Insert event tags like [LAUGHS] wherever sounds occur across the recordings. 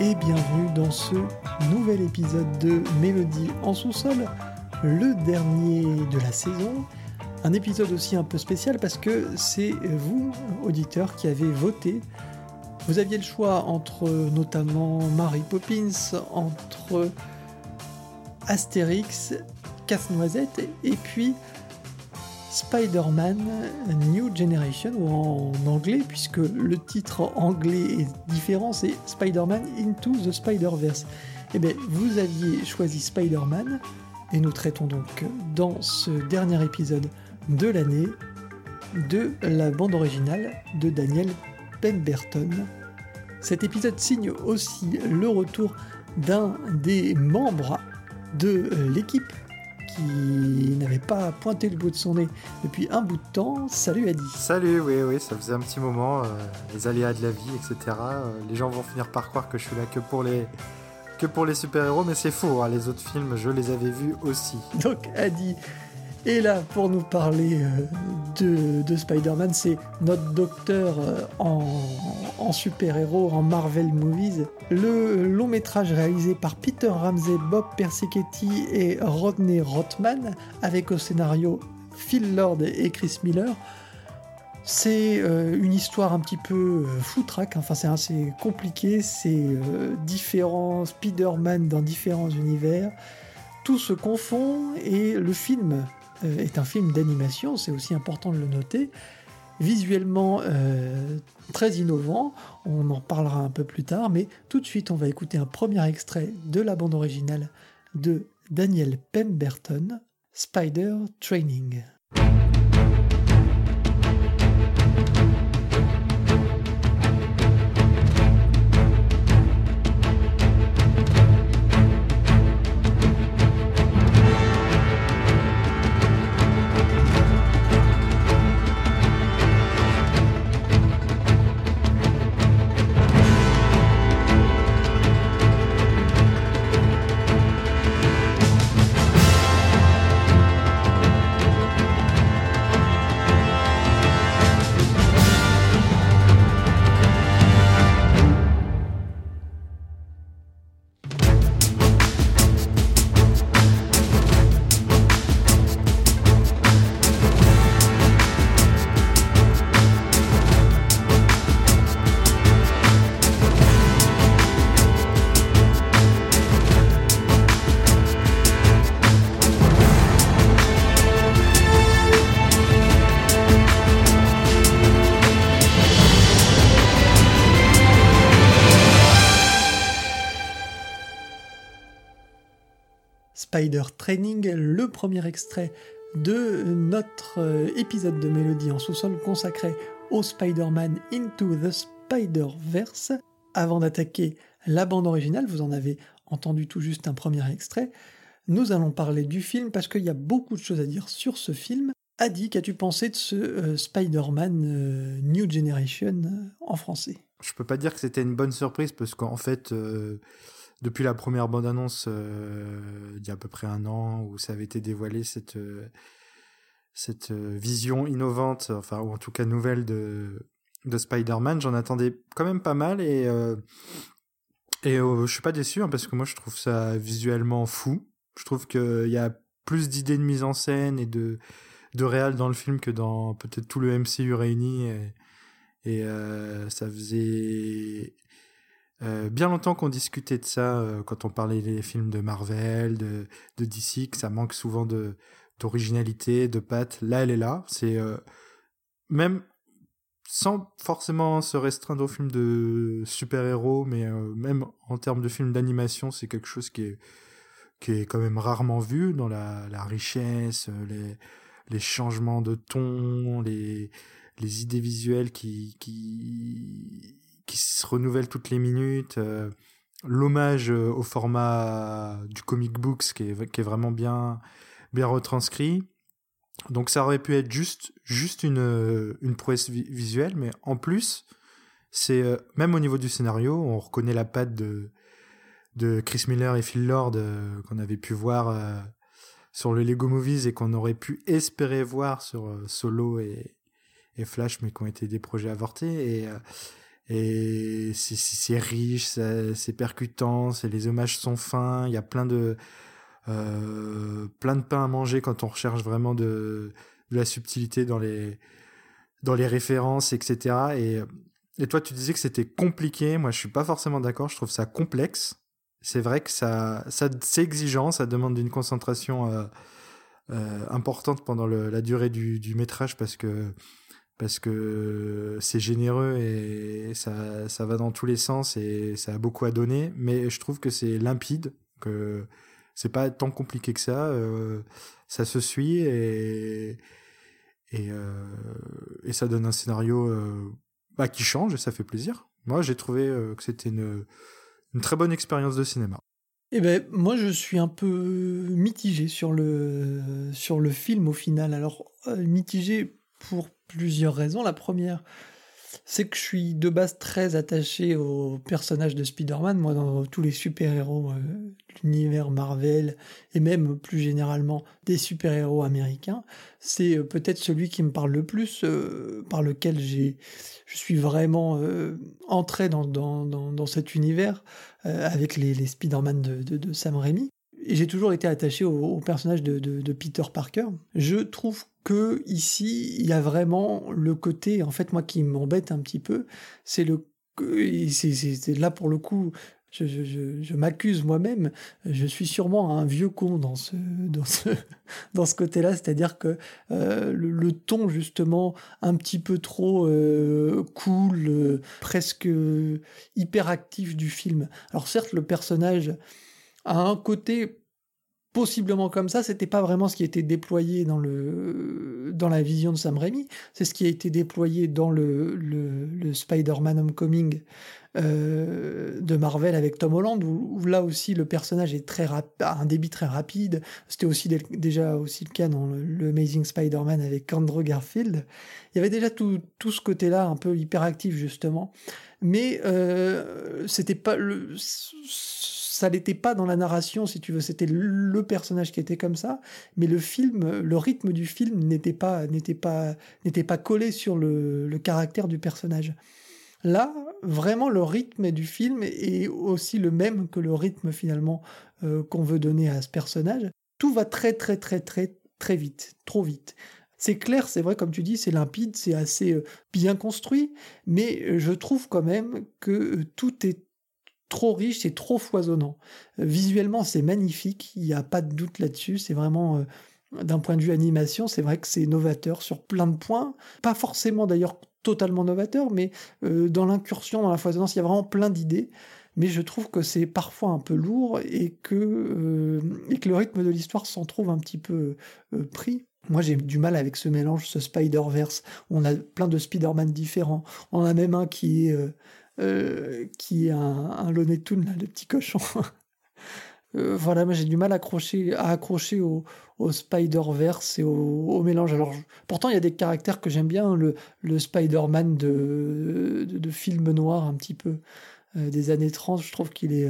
et bienvenue dans ce nouvel épisode de Mélodie en sous-sol, le dernier de la saison. Un épisode aussi un peu spécial parce que c'est vous, auditeurs, qui avez voté. Vous aviez le choix entre notamment Mary Poppins, entre Astérix, Casse-Noisette et puis Spider-Man New Generation, ou en anglais, puisque le titre anglais est différent, c'est Spider-Man Into the Spider-Verse. Eh bien, vous aviez choisi Spider-Man, et nous traitons donc dans ce dernier épisode de l'année de la bande originale de Daniel Pemberton. Cet épisode signe aussi le retour d'un des membres de l'équipe qui n'avait pas pointé le bout de son nez depuis un bout de temps. Salut Adi. Salut, oui, oui, ça faisait un petit moment, euh, les aléas de la vie, etc. Euh, les gens vont finir par croire que je suis là que pour les, que pour les super-héros, mais c'est faux, hein, les autres films, je les avais vus aussi. Donc Adi et là, pour nous parler euh, de, Spider-Man, c'est notre docteur euh, en, super-héros, en Marvel Movies. Le long métrage réalisé par Peter Ramsey, Bob Persichetti et Rodney Rothman, avec au scénario Phil Lord et Chris Miller. C'est euh, une histoire un petit peu foutraque, enfin c'est assez compliqué, c'est différents Spider-Man dans différents univers tout se confond et le film euh, est un film d'animation, c'est aussi important de le noter. Visuellement euh, très innovant, on en parlera un peu plus tard, mais tout de suite on va écouter un premier extrait de la bande originale de Daniel Pemberton, Spider Training. Spider Training, le premier extrait de notre euh, épisode de Mélodie en sous-sol consacré au Spider-Man Into the Spider-Verse. Avant d'attaquer la bande originale, vous en avez entendu tout juste un premier extrait, nous allons parler du film parce qu'il y a beaucoup de choses à dire sur ce film. Adi, qu'as-tu pensé de ce euh, Spider-Man euh, New Generation en français? Je peux pas dire que c'était une bonne surprise parce qu'en fait, depuis la première bande-annonce euh, d'il y a à peu près un an où ça avait été dévoilé cette euh, cette euh, vision innovante, enfin ou en tout cas nouvelle de de Spider-Man, j'en attendais quand même pas mal et et je suis pas déçu hein, parce que moi je trouve ça visuellement fou. Je trouve qu'il y a plus d'idées de mise en scène et de de réel dans le film que dans peut-être tout le MCU réuni et ça faisait euh, bien longtemps qu'on discutait de ça euh, quand on parlait des films de Marvel, de, de DC, que ça manque souvent de d'originalité, de patte. Là, elle est là. C'est euh, même sans forcément se restreindre aux films de super-héros, mais même en termes de films d'animation, c'est quelque chose qui est qui est quand même rarement vu dans la, la richesse, les, les changements de ton, les, les idées visuelles qui, qui, qui se renouvelle toutes les minutes, euh, l'hommage euh, au format du comic books qui est, vraiment bien, bien retranscrit. Donc ça aurait pu être juste, juste une, euh, une prouesse visuelle, mais en plus, c'est même au niveau du scénario, on reconnaît la patte de, de Chris Miller et Phil Lord qu'on avait pu voir sur le Lego Movies et qu'on aurait pu espérer voir sur Solo et, et Flash, mais qui ont été des projets avortés. Et et c'est riche, c'est percutant, les hommages sont fins, il y a plein de euh, plein de pain à manger quand on recherche vraiment de, de la subtilité dans les dans les références, etc. Et, et toi, tu disais que c'était compliqué. Moi, je suis pas forcément d'accord. Je trouve ça complexe. C'est vrai que ça, ça c'est exigeant. Ça demande une concentration euh, euh, importante pendant la durée du, du métrage parce que parce que c'est généreux et ça, ça va dans tous les sens et ça a beaucoup à donner. Mais je trouve que c'est limpide, que c'est pas tant compliqué que ça. Euh, ça se suit et et, euh, et ça donne un scénario euh, bah, qui change et ça fait plaisir. Moi, j'ai trouvé que c'était une, une très bonne expérience de cinéma. Eh ben, moi, je suis un peu mitigé sur le, sur le film au final. Alors, mitigé pour plusieurs raisons. La première, c'est que je suis de base très attaché au personnage de Spider-Man. Moi, dans tous les super-héros euh, de l'univers Marvel, et même plus généralement des super-héros américains, c'est euh, peut-être celui qui me parle le plus, euh, par lequel j'ai, je suis vraiment entré dans, cet univers avec les, Spider-Man de, Sam Raimi j'ai toujours été attaché au, personnage de, Peter Parker. Je trouve que ici, il y a vraiment le côté, en fait, moi qui m'embête un petit peu, c'est le, c'est là pour le coup, je, m'accuse moi-même, je suis sûrement un vieux con dans ce, dans ce, [LAUGHS] dans ce côté-là, c'est-à-dire que euh, le, ton justement un petit peu trop euh, cool, euh, presque hyperactif du film. Alors certes, le personnage a un côté possiblement comme ça, c'était pas vraiment ce qui était déployé dans le dans la vision de Sam Raimi, c'est ce qui a été déployé dans le, le, Spider-Man Homecoming euh, de Marvel avec Tom Holland, où, là aussi le personnage est très a un débit très rapide. C'était aussi déjà aussi le cas dans le, Amazing Spider-Man avec Andrew Garfield. Il y avait déjà tout, tout ce côté-là un peu hyperactif justement, mais euh, c'était pas le ça n'était pas dans la narration, si tu veux, c'était le personnage qui était comme ça, mais le film, le rythme du film n'était pas, n'était pas, n'était pas collé sur le, caractère du personnage. Là, vraiment, le rythme du film est aussi le même que le rythme finalement euh, qu'on veut donner à ce personnage. Tout va très très très très très vite, trop vite. C'est clair, c'est vrai, comme tu dis, c'est limpide, c'est assez euh, bien construit, mais je trouve quand même que tout est trop riche, c'est trop foisonnant. Euh, visuellement, c'est magnifique, il n'y a pas de doute là-dessus, c'est vraiment... Euh, d'un point de vue animation, c'est vrai que c'est novateur sur plein de points. Pas forcément d'ailleurs totalement novateur, mais euh, dans l'incursion, dans la foisonnance, il y a vraiment plein d'idées. Mais je trouve que c'est parfois un peu lourd et que, et que le rythme de l'histoire s'en trouve un petit peu pris. Moi, j'ai du mal avec ce mélange, ce Spider-Verse. On a plein de Spider-Man différents. On a même un qui est euh, qui est un, un le petit cochon. [LAUGHS] Euh, voilà, moi j'ai du mal à accrocher, à accrocher au, Spider-Verse et au, mélange. Alors, pourtant, il y a des caractères que j'aime bien, le, le Spider-Man de, de, film noir un petit peu euh, des années 30, je trouve qu'il est,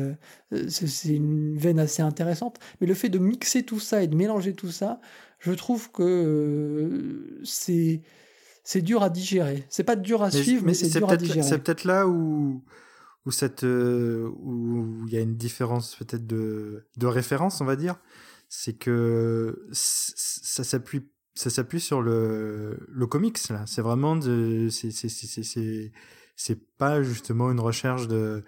c'est une veine assez intéressante. Mais le fait de mixer tout ça et de mélanger tout ça, je trouve que c'est c'est dur à digérer. C'est pas dur à suivre, mais, c'est dur à digérer. C'est peut-être là où où cette euh, où il y a une différence peut-être de de référence, on va dire, c'est que ça s'appuie ça s'appuie sur le le comics là. C'est vraiment de c'est c'est c'est c'est pas justement une recherche de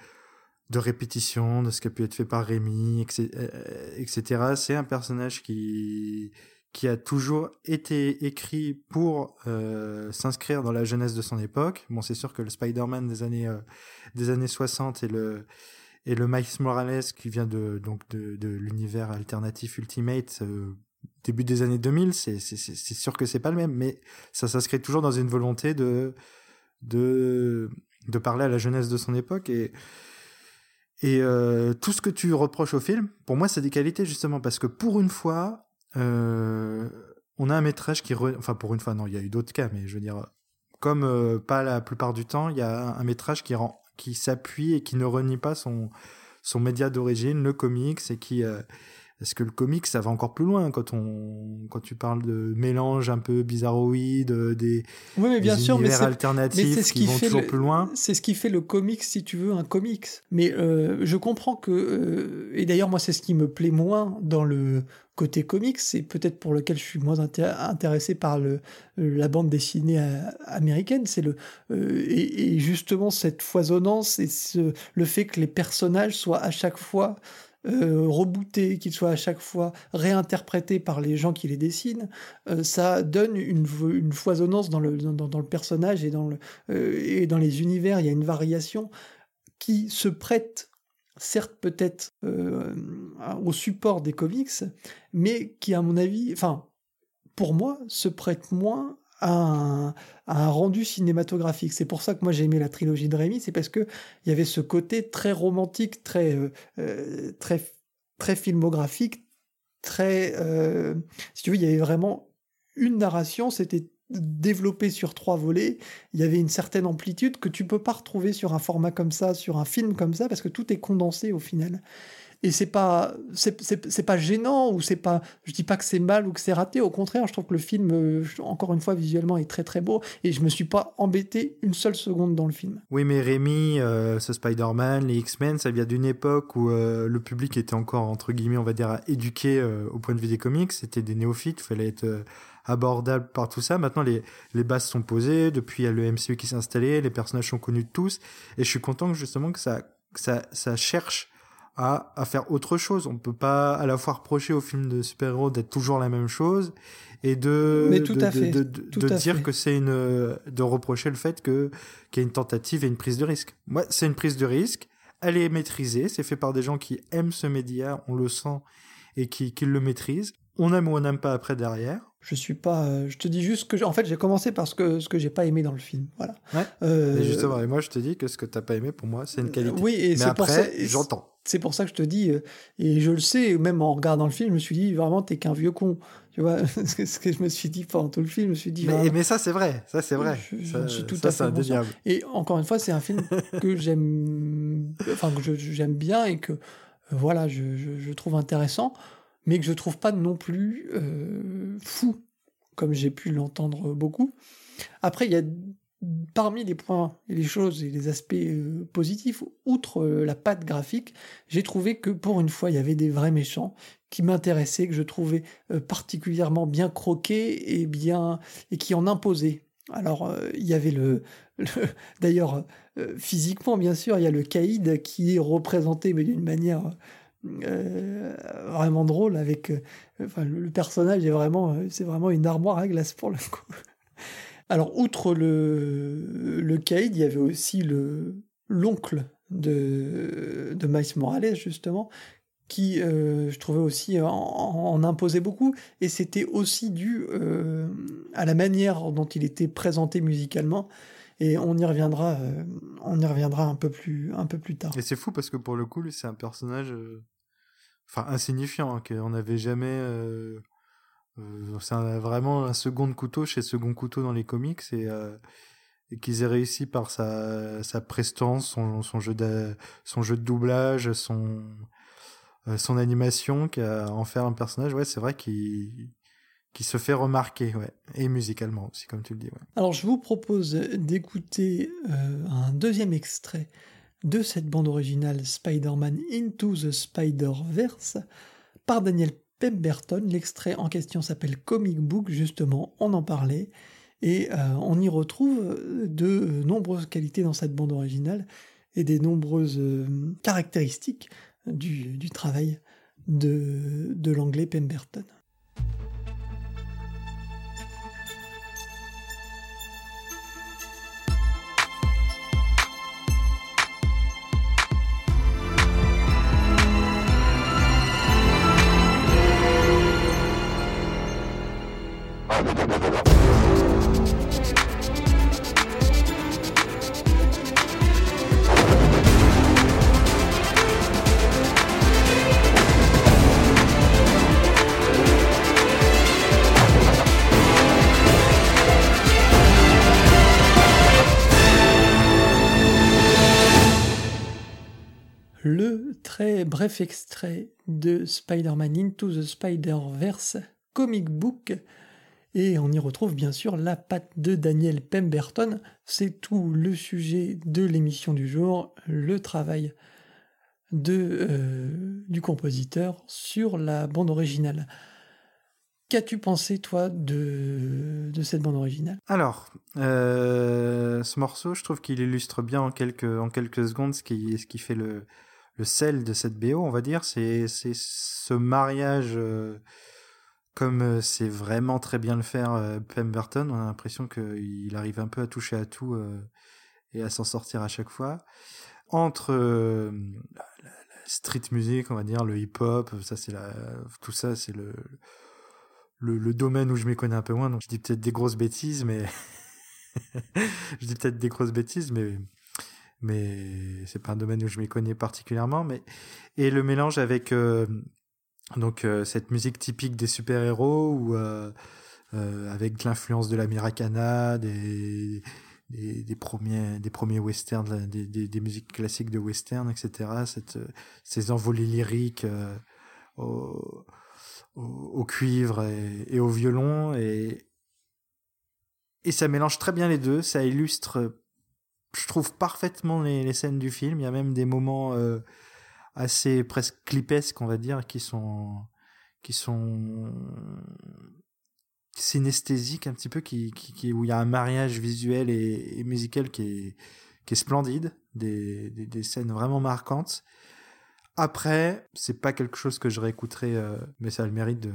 de répétition de ce qui a pu être fait par Rémi, etc. C'est un personnage qui qui a toujours été écrit pour euh, s'inscrire dans la jeunesse de son époque. Bon, c'est sûr que le Spider-Man des années euh, des années 60 et le et le Miles Morales qui vient de donc de, l'univers alternatif Ultimate euh, début des années 2000, c'est c'est sûr que c'est pas le même, mais ça s'inscrit toujours dans une volonté de de de parler à la jeunesse de son époque et et tout ce que tu reproches au film, pour moi, c'est des qualités justement parce que pour une fois, on a un métrage qui, enfin pour une fois, non, il y a eu d'autres cas, mais je veux dire, comme pas la plupart du temps, il y a un, métrage qui qui s'appuie et qui ne renie pas son son média d'origine, le comics, et qui est-ce que le comics ça va encore plus loin quand on quand tu parles de mélange un peu bizarroïde des oui mais bien sûr mais alternatifs ce qui, vont toujours plus loin. c'est ce qui fait le comics si tu veux un comics. Mais euh, je comprends que euh, et d'ailleurs moi c'est ce qui me plaît moins dans le côté comics c'est peut-être pour lequel je suis moins intéressé par le la bande dessinée euh, américaine. C'est le et, et, justement cette foisonnance et ce, le fait que les personnages soient à chaque fois euh, rebootés, qu'ils soient à chaque fois réinterprétés par les gens qui les dessinent, euh, ça donne une, une foisonnance dans le, dans, le personnage et dans, le, euh, et dans les univers. Il y a une variation qui se prête, certes peut-être au support des comics, mais qui, à mon avis, enfin, pour moi, se prête moins un, rendu cinématographique. C'est pour ça que moi j'ai aimé la trilogie de Rémi, c'est parce que il y avait ce côté très romantique, très euh, euh, très très filmographique, très euh, si tu veux, il y avait vraiment une narration, c'était développé sur trois volets, il y avait une certaine amplitude que tu peux pas retrouver sur un format comme ça, sur un film comme ça, parce que tout est condensé au final et c'est pas c'est pas gênant ou c'est pas je dis pas que c'est mal ou que c'est raté au contraire je trouve que le film euh, encore une fois visuellement est très très beau et je me suis pas embêté une seule seconde dans le film oui mais Rémi euh, ce Spider-Man les X-Men ça vient d'une époque où euh, le public était encore entre guillemets on va dire éduqué au point de vue des comics c'était des néophytes il fallait être abordable par tout ça. Maintenant, les, les bases sont posées. Depuis, il y a le MCU qui s'est installé. Les personnages sont connus de tous. Et je suis content que, justement que ça, ça, ça cherche à, à faire autre chose. On peut pas à la fois reprocher au film de super-héros d'être toujours la même chose et de de, de, dire que c'est une de reprocher le fait que qu'il y a une tentative et une prise de risque. Moi, c'est une prise de risque. Elle est maîtrisée. C'est fait par des gens qui aiment ce média. On le sent et qui, qui le maîtrisent. On aime ou on n'aime pas après derrière. Je suis pas. Euh, je te dis juste que en fait j'ai commencé par ce que ce que j'ai pas aimé dans le film. Voilà. Ouais. Euh... Et justement, et moi je te dis que ce que t'as pas aimé pour moi c'est une qualité. Oui, et c'est pour ça. J'entends. C'est pour ça que je te dis, euh, et je le sais, même en regardant le film, je me suis dit vraiment t'es qu'un vieux con. Tu vois, [LAUGHS] ce que je me suis dit pendant tout le film, je me suis dit. Mais, mais ça c'est vrai, ça c'est vrai. Je, ça, suis tout à fait indéniable. Et encore une fois, c'est un film [LAUGHS] que j'aime, enfin que j'aime bien et que euh, voilà, je, je, trouve intéressant mais que je trouve pas non plus euh, fou, comme j'ai pu l'entendre beaucoup. Après, il y a parmi les points et les choses et les aspects euh, positifs, outre euh, la patte graphique, j'ai trouvé que pour une fois, il y avait des vrais méchants qui m'intéressaient, que je trouvais particulièrement bien croqués et bien et qui en imposaient. Alors, il y avait le, d'ailleurs, physiquement, bien sûr, il y a le caïd qui est représenté, mais d'une manière euh, vraiment drôle avec euh, le, personnage est vraiment euh, c'est vraiment une armoire à glace pour le coup. [LAUGHS] Alors outre le le Kaïd, il y avait aussi le l'oncle de de Miles Morales justement qui je trouvais aussi en, imposait beaucoup et c'était aussi dû à la manière dont il était présenté musicalement et on y reviendra on y reviendra un peu plus un peu plus tard. Et c'est fou parce que pour le coup c'est un personnage enfin insignifiant, hein, qu'on n'avait jamais. Euh, euh, c'est vraiment un second couteau chez second couteau dans les comics et, euh, qu'ils aient réussi par sa, sa prestance, son, jeu de, son jeu de doublage, son, son animation, qu'à en faire un personnage, ouais, c'est vrai qu'il qui se fait remarquer, ouais, et musicalement aussi, comme tu le dis. Alors, je vous propose d'écouter un deuxième extrait de cette bande originale Spider-Man Into the Spider-Verse par Daniel Pemberton. L'extrait en question s'appelle Comic Book, justement, on en parlait. Et euh, on y retrouve de nombreuses qualités dans cette bande originale et des nombreuses euh, caractéristiques du, travail de, de l'anglais Pemberton. Bref extrait de Spider-Man Into the Spider-Verse comic book. Et on y retrouve bien sûr la patte de Daniel Pemberton. C'est tout le sujet de l'émission du jour, le travail de, euh, du compositeur sur la bande originale. Qu'as-tu pensé, toi, de, de cette bande originale? Alors, euh, ce morceau, je trouve qu'il illustre bien en quelques, secondes ce qui, ce qui fait le, le sel de cette BO, on va dire. C'est ce mariage, euh, comme c'est vraiment très bien le faire Pemberton, on a l'impression qu'il arrive un peu à toucher à tout et à s'en sortir à chaque fois. Entre street music, on va dire, le hip-hop, ça c'est la, tout ça c'est le, le, domaine où je m'y connais un peu moins, donc je dis peut-être des grosses bêtises, mais [LAUGHS] je dis peut-être des grosses bêtises, mais mais c'est pas un domaine où je m'y connais particulièrement, mais et le mélange avec euh, donc euh, cette musique typique des super-héros ou euh, avec l'influence de l'Americana, des des, premiers des premiers westerns, des, des, musiques classiques de western, etc. Cette, ces envolées lyriques au, au, cuivre et, au violon et et ça mélange très bien les deux. Ça illustre, je trouve parfaitement les, scènes du film. Il y a même des moments euh, assez presque clipesques, on va dire, qui sont qui sont synesthésique un petit peu qui, où il y a un mariage visuel et, musical qui est, qui est splendide, des, des, scènes vraiment marquantes. Après, c'est pas quelque chose que je réécouterai, euh, mais ça a le mérite de,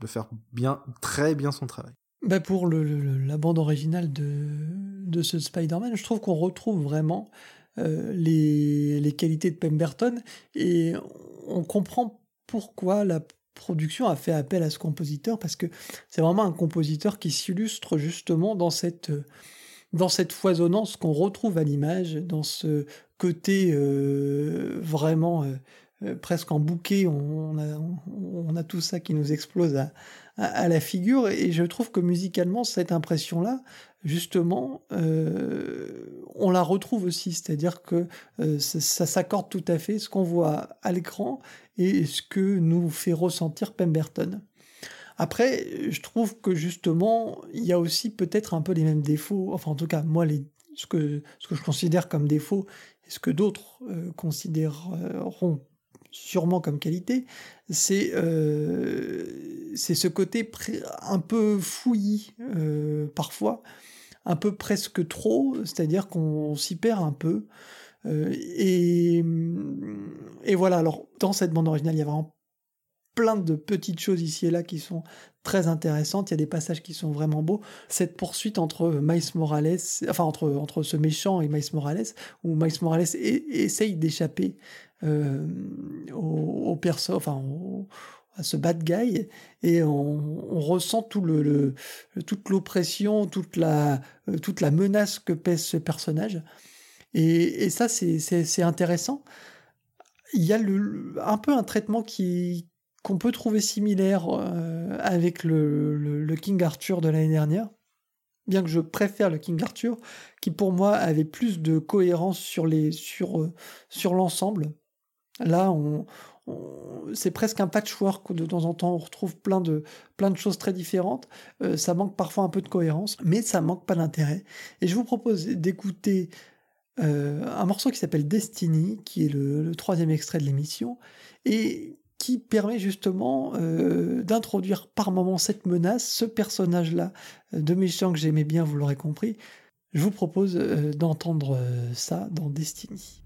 de faire bien, très bien son travail. Bah pour le, la bande originale de, de ce Spider-Man, je trouve qu'on retrouve vraiment euh, les, les qualités de Pemberton et on comprend pourquoi la production a fait appel à ce compositeur parce que c'est vraiment un compositeur qui s'illustre justement dans cette, dans cette foisonnance qu'on retrouve à l'image, dans ce côté euh, vraiment euh, presque en bouquet, on a, tout ça qui nous explose à, à, la figure, et je trouve que musicalement, cette impression-là, justement, euh, on la retrouve aussi, c'est-à-dire que euh, ça, s'accorde tout à fait ce qu'on voit à l'écran et ce que nous fait ressentir Pemberton. Après, je trouve que justement, il y a aussi peut-être un peu les mêmes défauts, enfin en tout cas, moi, les, ce, que, ce que je considère comme défaut, et ce que d'autres euh, considéreront sûrement comme qualité, c'est euh, ce côté un peu fouillis euh, parfois, un peu presque trop, c'est-à-dire qu'on s'y perd un peu. Euh, et, et voilà, alors dans cette bande originale, il y a vraiment plein de petites choses ici et là qui sont très intéressantes. Il y a des passages qui sont vraiment beaux. Cette poursuite entre Miles Morales, enfin entre, entre ce méchant et Miles Morales, où Miles Morales essaye d'échapper euh, enfin à ce bad guy et on, ressent tout le, toute l'oppression, toute la, euh, toute la menace que pèse ce personnage. Et, ça, c'est intéressant. Il y a le, un peu un traitement qui, qu'on peut trouver similaire euh, avec le, le, King Arthur de l'année dernière, bien que je préfère le King Arthur, qui pour moi avait plus de cohérence sur les sur euh, sur l'ensemble. Là, on, c'est presque un patchwork de temps en temps on retrouve plein de choses très différentes. Euh, ça manque parfois un peu de cohérence, mais ça manque pas d'intérêt. Et je vous propose d'écouter un morceau qui s'appelle Destiny, qui est le, troisième extrait de l'émission, et qui permet justement euh, d'introduire par moment cette menace, ce personnage-là euh, de méchant que j'aimais bien, vous l'aurez compris. Je vous propose euh, d'entendre ça dans Destiny.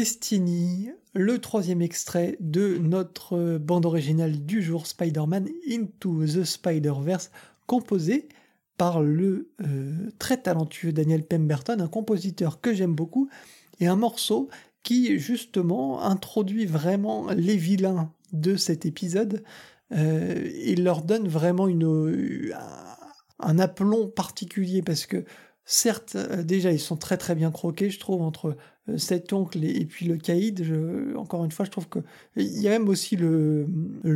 Destiny, le troisième extrait de notre bande originale du jour Spider-Man Into the Spider-Verse, composé par le euh, très talentueux Daniel Pemberton, un compositeur que j'aime beaucoup, et un morceau qui justement introduit vraiment les vilains de cet épisode. Euh, il leur donne vraiment une, un aplomb particulier parce que certes, euh, déjà, ils sont très très bien croqués, je trouve, entre cet oncle et, puis le caïd. encore une fois, je trouve que il y a même aussi le,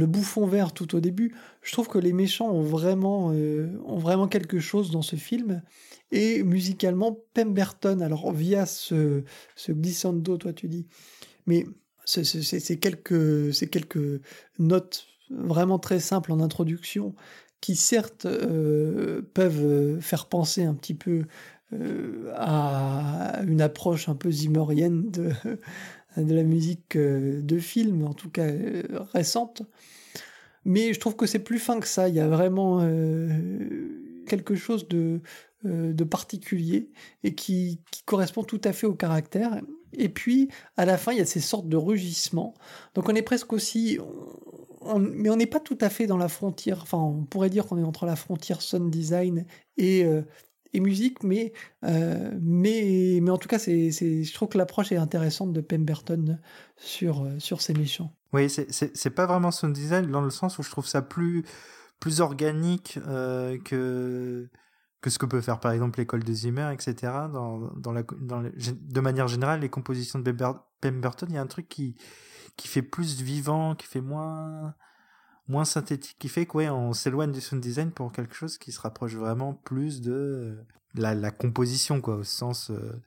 bouffon vert tout au début. Je trouve que les méchants ont vraiment, ont vraiment quelque chose dans ce film. Et musicalement, Pemberton, alors via ce, ce glissando, toi tu dis, mais c'est quelques, quelques notes vraiment très simples en introduction qui certes euh, peuvent faire penser un petit peu euh, à une approche un peu zimorienne [LAUGHS] de, la musique euh, de film, en tout cas récente. Mais je trouve que c'est plus fin que ça. Il y a vraiment quelque chose de, particulier et qui, correspond tout à fait au caractère. Et puis, à la fin, il y a ces sortes de rugissements. Donc on est presque aussi... mais on n'est pas tout à fait dans la frontière. Enfin, on pourrait dire qu'on est entre la frontière sound design et, euh, musique, mais, euh, mais, mais en tout cas, c'est, je trouve que l'approche est intéressante de Pemberton sur, euh, sur ces méchants. Oui, c'est pas vraiment sound design dans le sens où je trouve ça plus, plus organique que que ce que peut faire par exemple l'école de Zimmer, etc. Dans, dans la, dans de manière générale, les compositions de Pemberton, il y a un truc qui, qui fait plus vivant, qui fait moins, moins synthétique, qui fait qu'on on s'éloigne du sound design pour quelque chose qui se rapproche vraiment plus de la, la composition, quoi, au sens euh,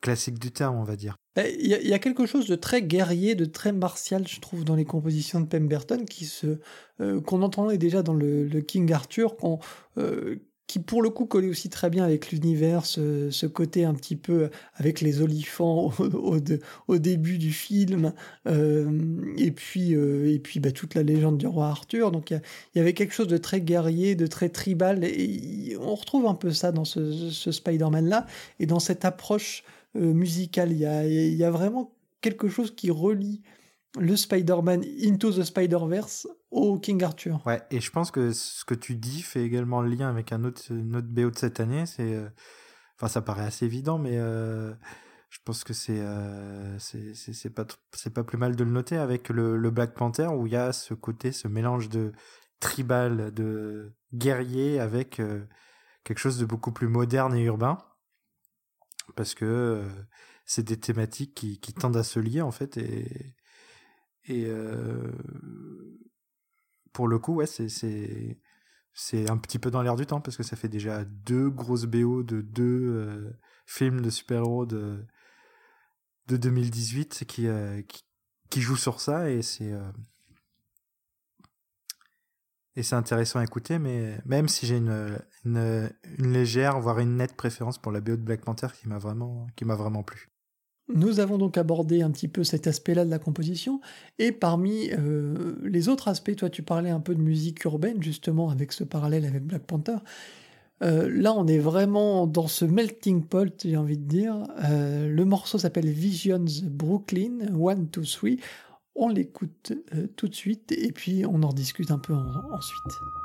classique du terme, on va dire. Eh, il y, a quelque chose de très guerrier, de très martial, je trouve, dans les compositions de Pemberton, qui se euh, qu'on entendait déjà dans le, King Arthur, euh, qui pour le coup collait aussi très bien avec l'univers, ce, côté un petit peu avec les olifants au, début du film, euh, et puis, euh, et puis bah, toute la légende du roi Arthur. Donc il y, avait quelque chose de très guerrier, de très tribal, et on retrouve un peu ça dans ce, Spider-Man-là, et dans cette approche euh, musicale. Il y a vraiment quelque chose qui relie le Spider-Man Into the Spider-Verse au King Arthur. Ouais, et je pense que ce que tu dis fait également le lien avec un autre, une autre BO de cette année. C'est, euh, enfin, ça paraît assez évident, mais euh, je pense que c'est, euh, pas, pas plus mal de le noter avec le, le Black Panther où il y a ce côté, ce mélange de tribal, de guerrier avec quelque chose de beaucoup plus moderne et urbain, parce que c'est des thématiques qui, qui tendent à se lier en fait et et euh, pour le coup, ouais, c'est c'est un petit peu dans l'air du temps parce que ça fait déjà deux grosses BO de deux euh, films de super-héros de de 2018 qui, euh, qui, qui jouent sur ça et c'est intéressant à écouter mais même si j'ai une, une, une légère voire une nette préférence pour la BO de Black Panther qui m'a vraiment qui m'a vraiment plu. Nous avons donc abordé un petit peu cet aspect-là de la composition, et parmi euh, les autres aspects, toi tu parlais un peu de musique urbaine justement avec ce parallèle avec Black Panther. Euh, là, on est vraiment dans ce melting pot, j'ai envie de dire. Euh, le morceau s'appelle Visions Brooklyn, One, Two, Three. On l'écoute tout de suite et puis on en discute un peu ensuite.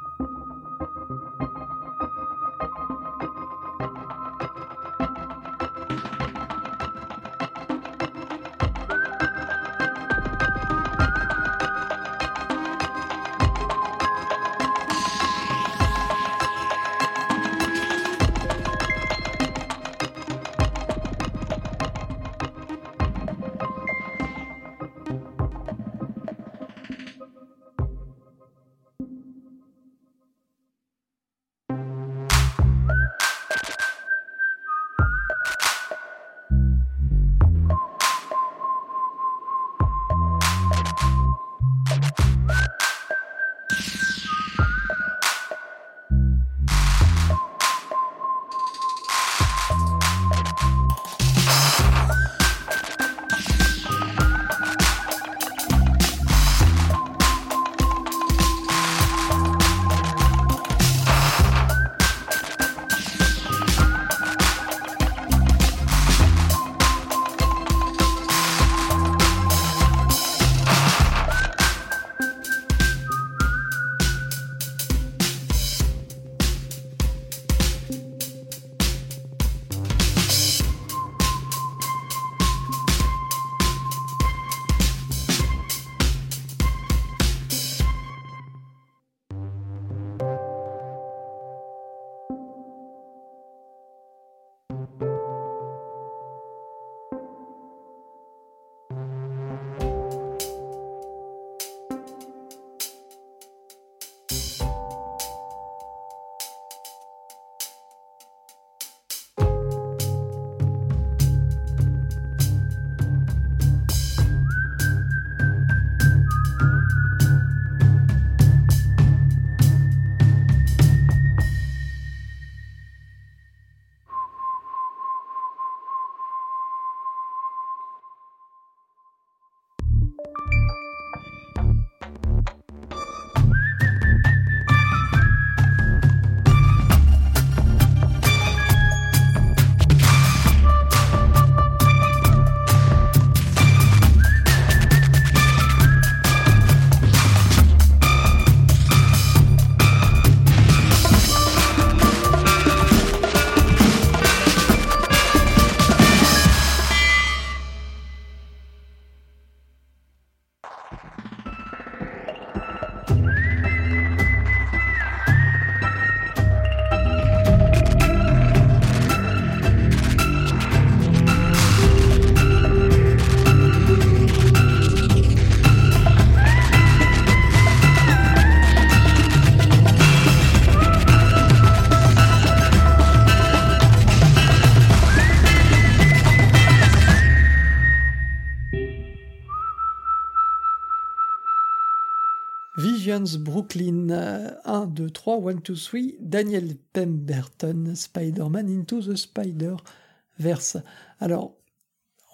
1, 2, 3, 1, 2, 3, Daniel Pemberton, Spider-Man Into the Spider-Verse. Alors,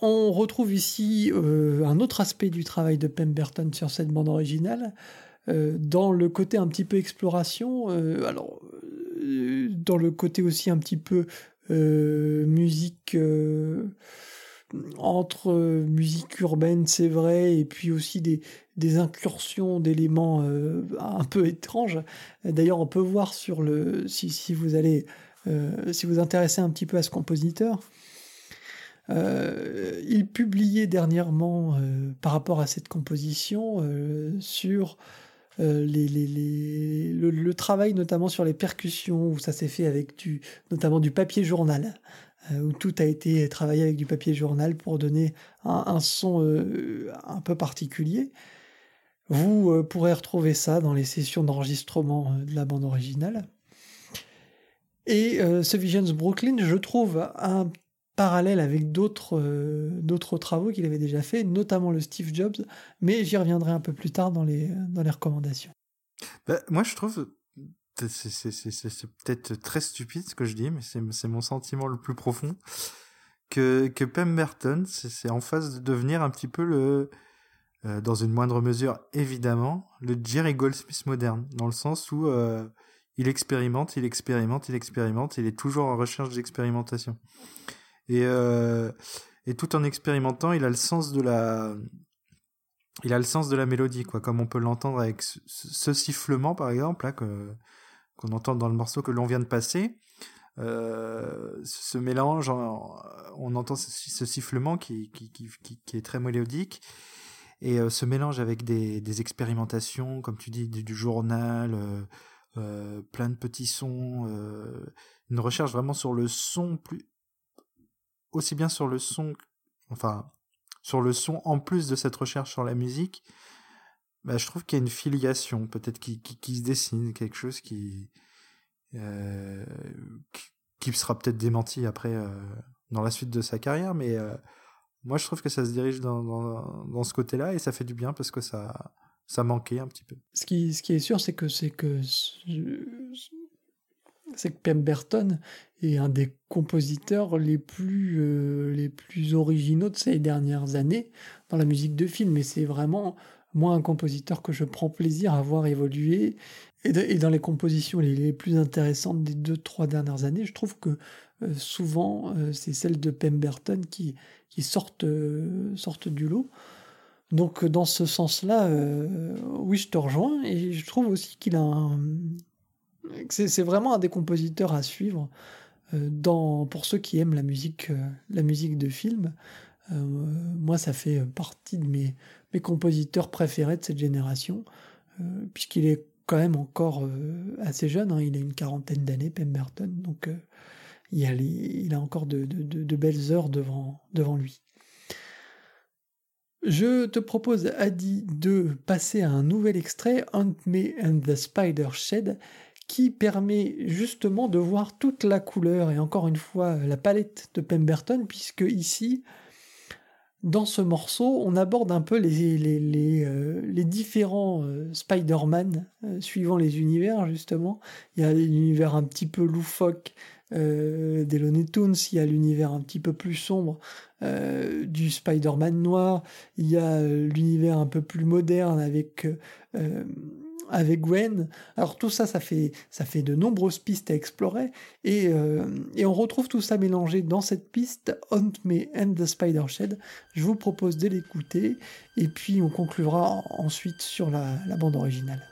on retrouve ici euh, un autre aspect du travail de Pemberton sur cette bande originale, euh, dans le côté un petit peu exploration, euh, alors dans le côté aussi un petit peu musique entre musique urbaine, c'est vrai, et puis aussi des, des incursions d'éléments euh, un peu étranges. D'ailleurs, on peut voir sur le si, si vous allez euh, si vous intéressez un petit peu à ce compositeur, euh, il publiait dernièrement par rapport à cette composition sur les, les, le, travail notamment sur les percussions où ça s'est fait avec du notamment du papier journal où tout a été travaillé avec du papier journal pour donner un son un peu particulier. Vous euh, pourrez retrouver ça dans les sessions d'enregistrement euh, de la bande originale. Et euh, ce Visions Brooklyn, je trouve un parallèle avec d'autres d'autres travaux qu'il avait déjà fait, notamment le Steve Jobs, mais j'y reviendrai un peu plus tard dans les, dans les recommandations. Bah, moi, je trouve, c'est peut-être très stupide ce que je dis, mais c'est mon sentiment le plus profond, que, que Pemberton, c'est en phase de devenir un petit peu le, euh, dans une moindre mesure évidemment, le Jerry Goldsmith moderne, dans le sens où euh, il expérimente, il expérimente, il expérimente, il est toujours en recherche d'expérimentation. Et, euh, et tout en expérimentant, il a le sens de la, il a le sens de la mélodie, quoi, comme on peut l'entendre avec ce, sifflement, par exemple, là, qu'on entend dans le morceau que l'on vient de passer. Ce mélange, on entend ce, sifflement qui, est très mélodique et euh, ce mélange avec des, expérimentations, comme tu dis, du, journal, euh, euh, plein de petits sons, une recherche vraiment sur le son, plus aussi bien sur le son, enfin sur le son en plus de cette recherche sur la musique, bah, je trouve qu'il y a une filiation peut-être qui, qui, qui, se dessine, quelque chose qui euh, qui, sera peut-être démenti après euh, dans la suite de sa carrière, mais euh, moi, je trouve que ça se dirige dans, dans, ce côté-là et ça fait du bien parce que ça, ça manquait un petit peu. Ce qui, ce qui est sûr, c'est que c'est que c'est que Pemberton est un des compositeurs les plus euh, les plus originaux de ces dernières années dans la musique de film. Et c'est vraiment moi un compositeur que je prends plaisir à voir évoluer. Et, dans les compositions les, les, plus intéressantes des deux trois dernières années, je trouve que euh, souvent euh, c'est celle de Pemberton qui qui sortent, euh, sortent du lot. Donc dans ce sens-là, euh, oui, je te rejoins et je trouve aussi qu'il a un... C'est vraiment un des compositeurs à suivre euh, dans, pour ceux qui aiment la musique, la musique de film. moi, ça fait partie de mes, mes compositeurs préférés de cette génération, puisqu'il est quand même encore assez jeune, hein. il a une quarantaine d'années, Pemberton, donc il, a encore de, belles heures devant, devant lui. Je te propose, Adi, de passer à un nouvel extrait, Hunt Me and the Spider Shed, qui permet justement de voir toute la couleur et encore une fois la palette de Pemberton, puisque ici, dans ce morceau, on aborde un peu les, les, les, euh, différents euh, Spider-Man euh, suivant les univers, justement. Il y a l'univers un petit peu loufoque des Looney Tunes, il y a l'univers un petit peu plus sombre euh, du Spider-Man noir, il y a euh, l'univers un peu plus moderne avec euh, avec Gwen. Alors tout ça, ça fait, ça fait de nombreuses pistes à explorer et, et, on retrouve tout ça mélangé dans cette piste Hunt Me and the Spider Shed. Je vous propose de l'écouter et puis on conclura ensuite sur la bande originale.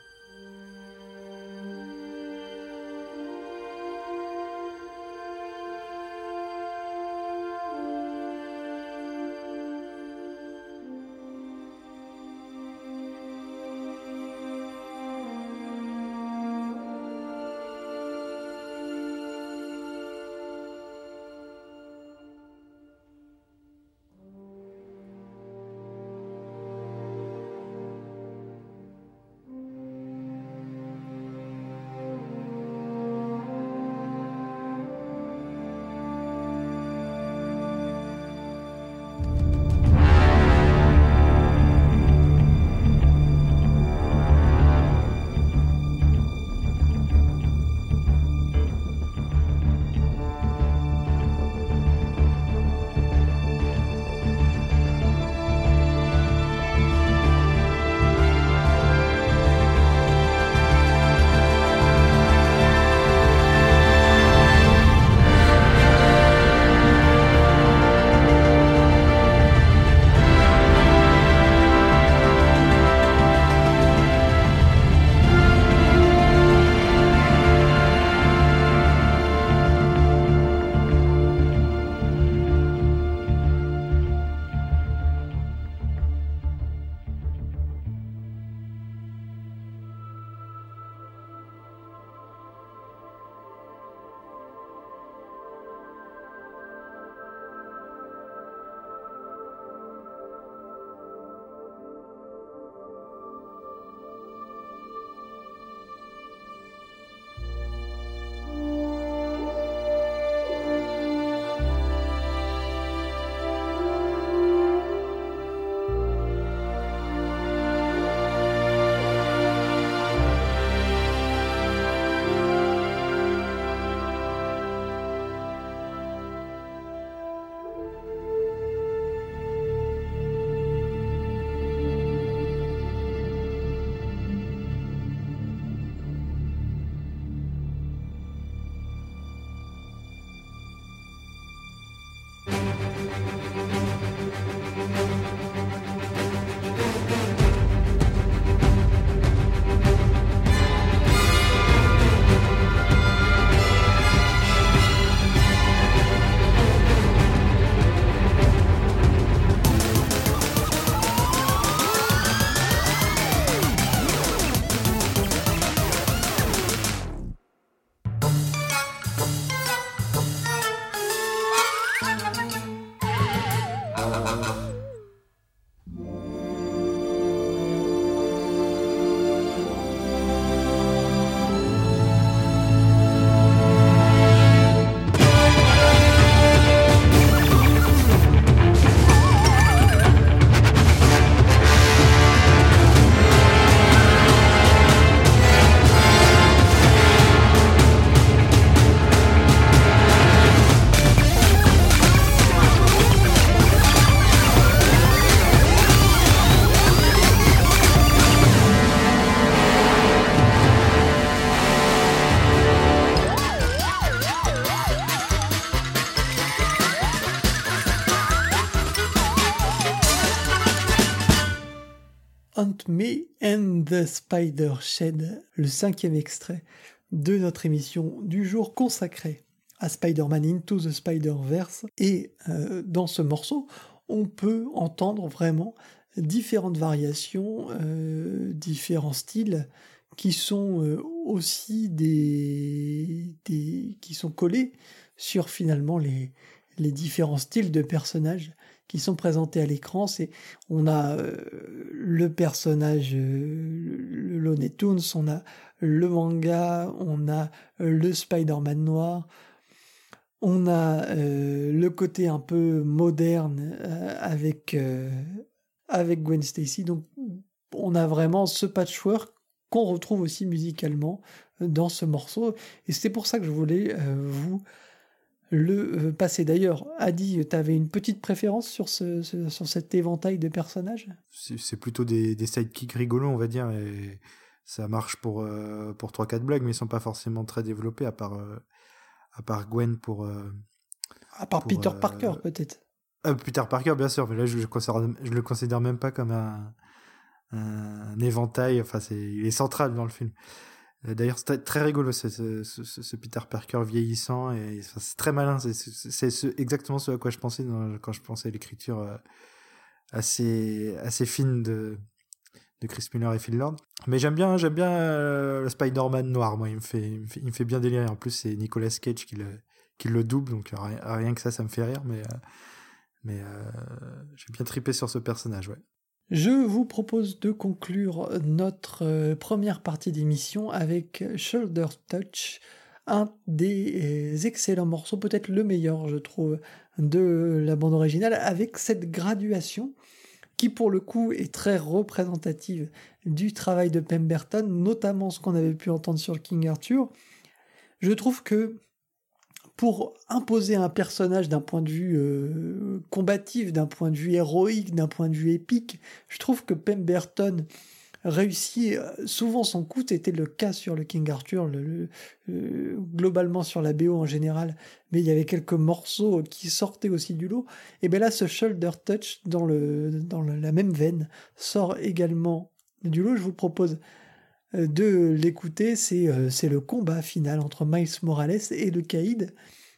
The Spider Shed, le cinquième extrait de notre émission du jour consacrée à Spider-Man Into the Spider-Verse. Et euh, dans ce morceau, on peut entendre vraiment différentes variations, euh, différents styles qui sont euh, aussi des, des, qui sont collés sur finalement les, les différents styles de personnages qui sont présentés à l'écran. C'est on a euh, le personnage le Looney on a le manga, on a le Spider-Man noir, on a le côté un peu moderne avec avec Gwen Stacy. Donc on a vraiment ce patchwork qu'on retrouve aussi musicalement euh, dans ce morceau. Et c'est pour ça que je voulais euh, vous le euh, passer. D'ailleurs, Adi, tu avais une petite préférence sur, ce, sur cet éventail de personnages? C'est plutôt des, des sidekicks rigolos, on va dire, et ça marche pour, pour 3-4 blagues, mais ils sont pas forcément très développés, à part, à part Gwen pour... à part Peter Parker, peut-être Peter Parker, bien sûr, mais là, je, je, je le considère même pas comme un un éventail. Enfin, c'est, il est central dans le film. Euh, d'ailleurs, c'est très rigolo ce, Peter Parker vieillissant et c'est très malin. C'est exactement ce à quoi je pensais quand je pensais à l'écriture euh, assez fine de Chris Miller et Phil Lord. Mais j'aime bien j'aime bien euh, le Spider-Man noir. Moi, il me fait il me fait, bien délirer. En plus, c'est Nicolas Cage qui le double, donc rien, que ça, ça me fait rire. Mais j'ai bien tripé sur ce personnage. Je vous propose de conclure notre euh, première partie d'émission avec Shoulder Touch, un des euh, excellents morceaux, peut-être le meilleur, je trouve, de la bande originale, avec cette graduation qui pour le coup est très représentative du travail de Pemberton, notamment ce qu'on avait pu entendre sur King Arthur. Je trouve que pour imposer un personnage d'un point de vue euh, combatif, d'un point de vue héroïque, d'un point de vue épique, je trouve que Pemberton réussit euh, souvent son coup, c'était le cas sur le King Arthur, le, globalement sur la BO en général, mais il y avait quelques morceaux qui sortaient aussi du lot. Et bien là, ce Shoulder Touch, dans, la même veine, sort également du lot. Je vous propose euh, de l'écouter, euh, c'est le combat final entre Miles Morales et le Caïd.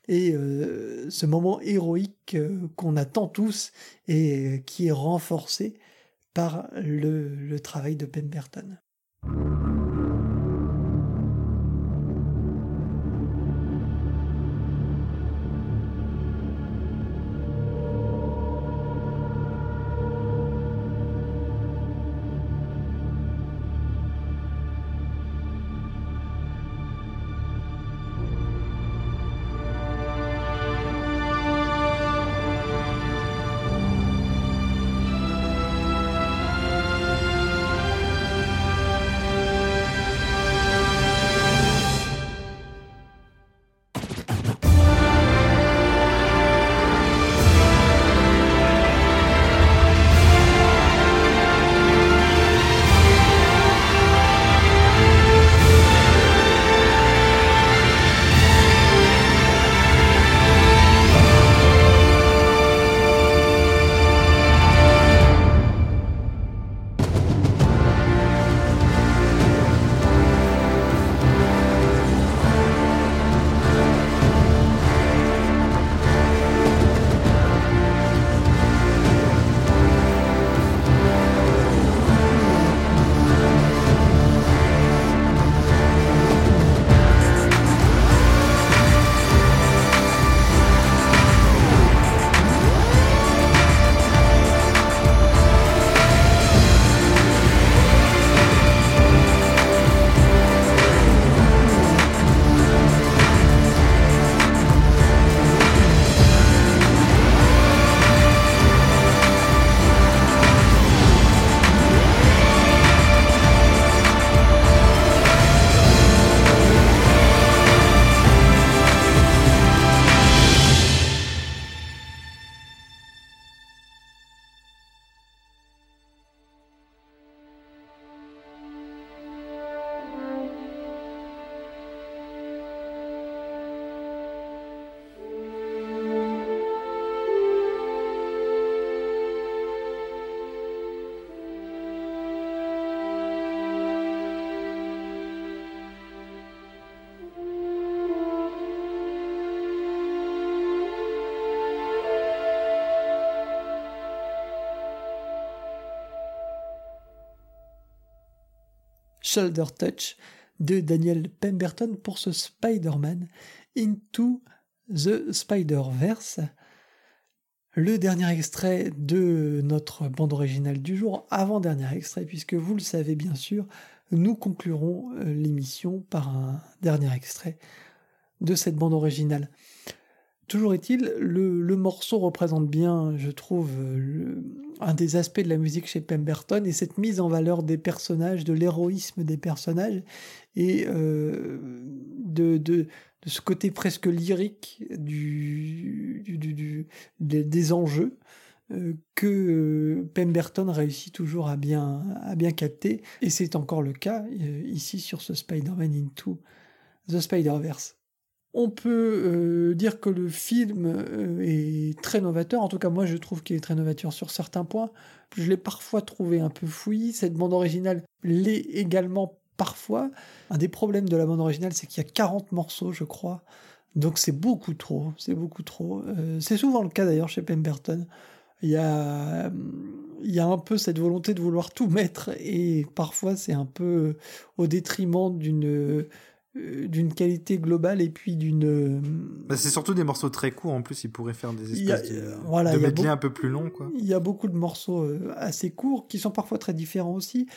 Et euh, ce moment héroïque qu'on attend tous et qui est renforcé par le, le travail de Pemberton. Shoulder Touch de Daniel Pemberton pour ce Spider-Man Into the Spider-Verse. Le dernier extrait de notre bande originale du jour, avant-dernier extrait, puisque vous le savez bien sûr, nous conclurons euh, l'émission par un dernier extrait de cette bande originale. Toujours est-il, le, morceau représente bien, je trouve, un des aspects de la musique chez Pemberton et cette mise en valeur des personnages, de l'héroïsme des personnages et euh, de, ce côté presque lyrique des enjeux euh, que euh, Pemberton réussit toujours à bien, à bien capter. Et c'est encore le cas ici sur ce Spider-Man Into the Spider-Verse. On peut euh, dire que le film euh, est très novateur. En tout cas, moi, je trouve qu'il est très novateur sur certains points. Je l'ai parfois trouvé un peu fouillis. Cette bande originale l'est également parfois. Un des problèmes de la bande originale, c'est qu'il y a 40 morceaux, je crois. Donc c'est beaucoup trop. C'est beaucoup trop. Euh, c'est souvent le cas d'ailleurs chez Pemberton. Il y, a, un peu cette volonté de vouloir tout mettre et parfois c'est un peu au détriment d'une d'une qualité globale et puis d'une. Euh, bah, c'est surtout des morceaux très courts en plus, ils pourraient faire des espèces de, euh, voilà, de un peu plus longs. Quoi. Il y a beaucoup de morceaux assez courts qui sont parfois très différents aussi,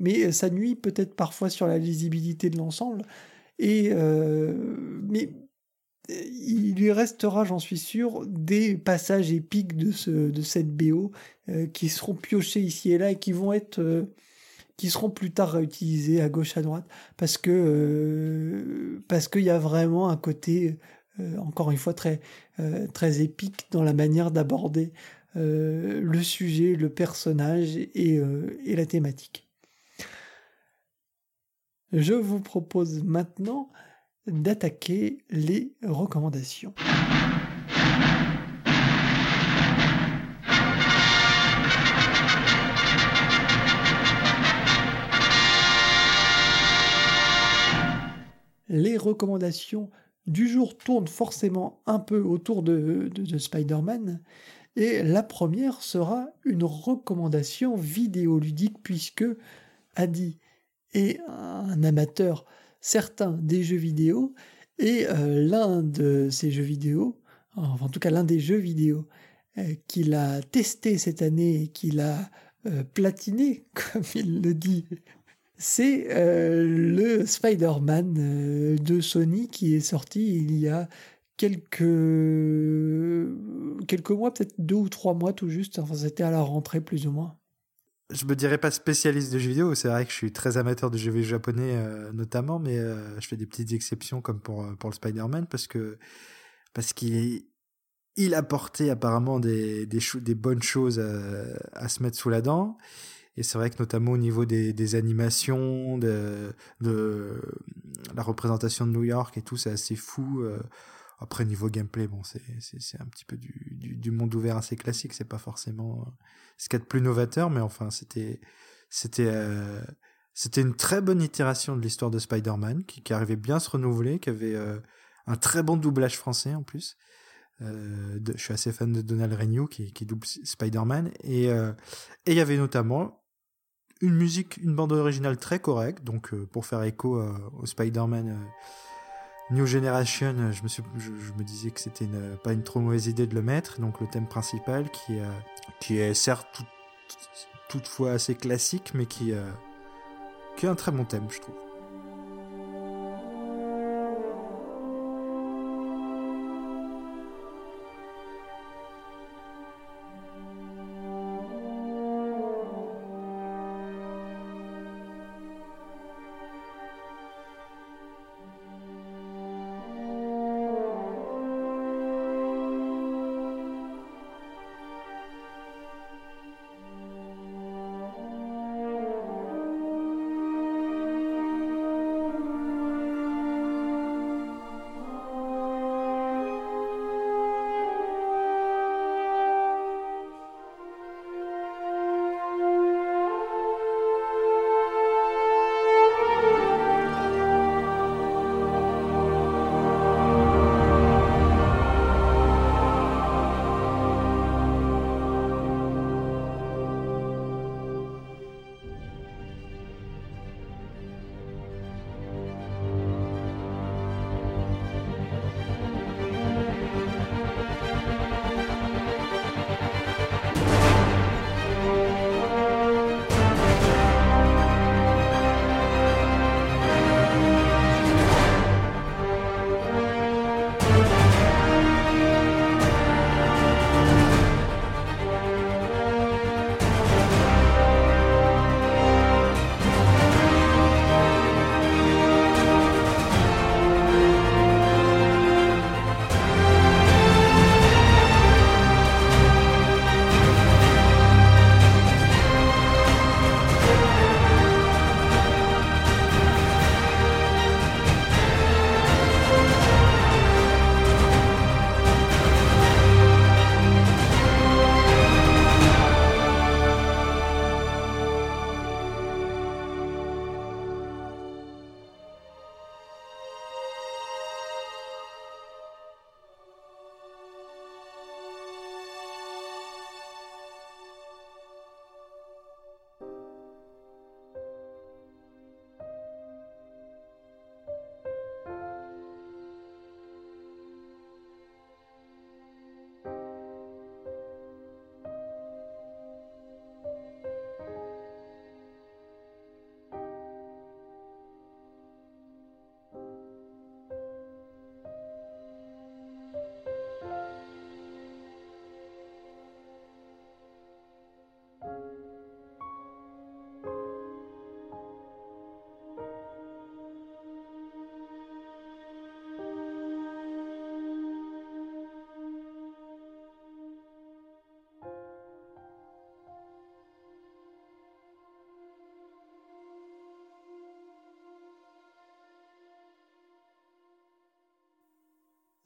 mais ça nuit peut-être parfois sur la lisibilité de l'ensemble. Et mais il lui restera, j'en suis sûr, des passages épiques de, ce, de cette BO qui seront piochés ici et là et qui vont être qui seront plus tard réutilisés à gauche à droite parce que euh, parce qu'il y a vraiment un côté euh, encore une fois très euh, très épique dans la manière d'aborder le sujet, le personnage et, et la thématique. Je vous propose maintenant d'attaquer les recommandations. Les recommandations du jour tournent forcément un peu autour de, Spider-Man. Et la première sera une recommandation vidéoludique puisque Adi est un amateur certain des jeux vidéo et euh, l'un de ces jeux vidéo, en tout cas l'un des jeux vidéo euh, qu'il a testé cette année qu'il a euh, platiné, [LAUGHS] comme il le dit c'est euh, le Spider-Man euh, de Sony qui est sorti il y a quelques, quelques mois, peut-être deux ou trois mois tout juste. Enfin, c'était à la rentrée plus ou moins. Je me dirais pas spécialiste de jeux vidéo, c'est vrai que je suis très amateur de jeux vidéo japonais euh, notamment, mais je fais des petites exceptions comme pour, pour le Spider-Man parce que parce qu'il il apportait apparemment des, bonnes choses à, se mettre sous la dent. Et c'est vrai que notamment au niveau des, des animations, de, de, la représentation de New York et tout, c'est assez fou. Euh. Après, niveau gameplay, bon, c'est, un petit peu du, du, monde ouvert assez classique. C'est pas forcément euh, ce qu'il y a de plus novateur, mais enfin, euh, c'était une très bonne itération de l'histoire de Spider-Man qui, qui, arrivait bien à se renouveler, qui avait un très bon doublage français en plus. Je suis assez fan de Donald Renew qui, qui double Spider-Man et il y avait notamment une musique, une bande originale très correcte. Donc, euh, pour faire écho euh, au Spider-Man euh, New Generation, je me, disais que c'était pas une trop mauvaise idée de le mettre. Donc, le thème principal qui, est certes toutefois assez classique, mais qui est un très bon thème, je trouve.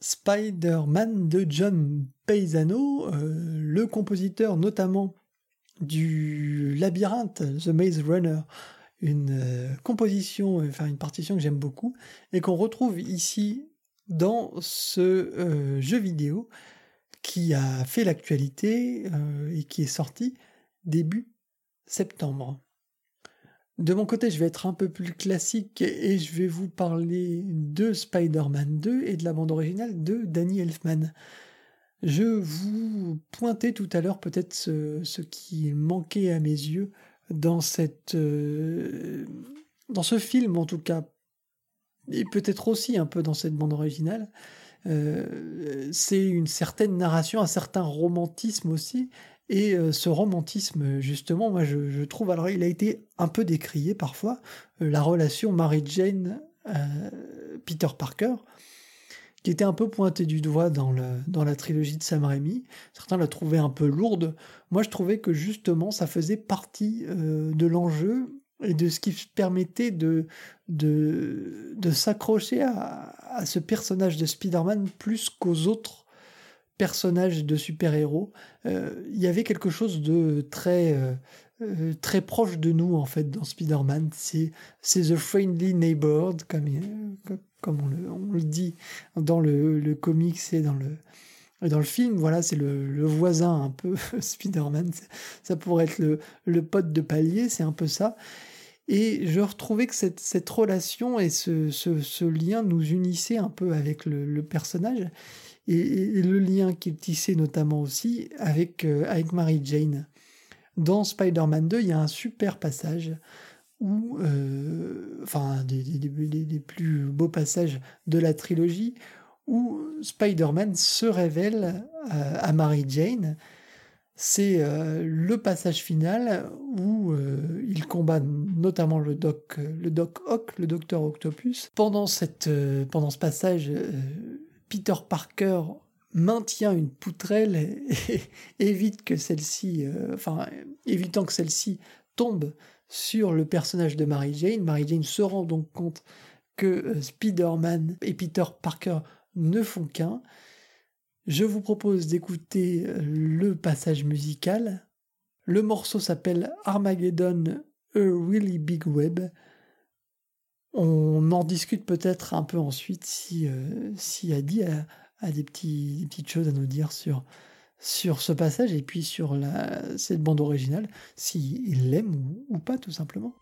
Spider-Man de John Paisano, euh, le compositeur notamment du Labyrinthe, The Maze Runner, une euh, composition, enfin une partition que j'aime beaucoup, et qu'on retrouve ici dans ce euh, jeu vidéo qui a fait l'actualité et qui est sorti début septembre. De mon côté, je vais être un peu plus classique et je vais vous parler de Spider-Man 2 et de la bande originale de Danny Elfman. Je vous pointais tout à l'heure peut-être ce, qui manquait à mes yeux dans cette euh, dans ce film en tout cas et peut-être aussi un peu dans cette bande originale. Euh, c'est une certaine narration, un certain romantisme aussi, et euh, ce romantisme, justement, moi je, trouve, alors il a été un peu décrié parfois, euh, la relation Mary-Jane-Peter euh, Parker, qui était un peu pointée du doigt dans, la trilogie de Sam Raimi. Certains la trouvaient un peu lourde. Moi je trouvais que justement ça faisait partie de l'enjeu et de ce qui permettait de, de, de s'accrocher à, ce personnage de Spider-Man plus qu'aux autres personnage de super-héros, euh, il y avait quelque chose de très, euh, euh, très proche de nous, en fait, dans Spider-Man. C'est, c'est The Friendly Neighbor, comme, comme on, le, dit dans le, le comics et dans le, dans le film, voilà, c'est le, le, voisin un peu [LAUGHS] Spider-Man. Ça pourrait être le, le pote de palier, c'est un peu ça. Et je retrouvais que cette, cette relation et ce, ce, lien nous unissaient un peu avec le personnage et, le lien qu'il tissait notamment aussi avec, euh, avec Mary Jane. Dans Spider-Man 2, il y a un super passage euh, enfin, des, des, plus beaux passages de la trilogie, où Spider-Man se révèle euh, à Mary Jane. C'est le passage final où il combat notamment le doc, le doc Ock, le docteur Octopus. Pendant, cette, pendant ce passage, Peter Parker maintient une poutrelle et, évite que celle-ci, euh, évitant que celle-ci tombe sur le personnage de Mary Jane. Mary Jane se rend donc compte que euh, Spider-Man et Peter Parker ne font qu'un. Je vous propose d'écouter euh, le passage musical. Le morceau s'appelle Armageddon, A Really Big Web. On en discute peut-être un peu ensuite si, euh, si Adi a, des, petites choses à nous dire sur, sur ce passage et puis sur la, cette bande originale, s'il l'aime ou pas tout simplement.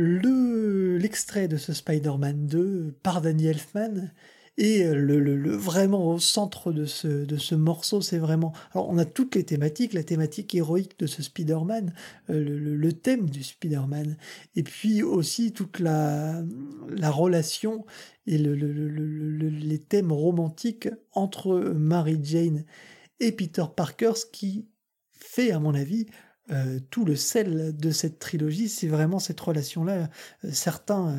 Le l'extrait de ce Spider-Man 2 par Danny Elfman et le, le, vraiment au centre de ce, de ce morceau, c'est vraiment... Alors on a toutes les thématiques, la thématique héroïque de ce Spider-Man, euh, le, le, thème du Spider-Man, et puis aussi toute la, la relation et les thèmes romantiques entre Mary Jane et Peter Parker, ce qui fait, à mon avis, euh, tout le sel de cette trilogie, c'est vraiment cette relation-là. certains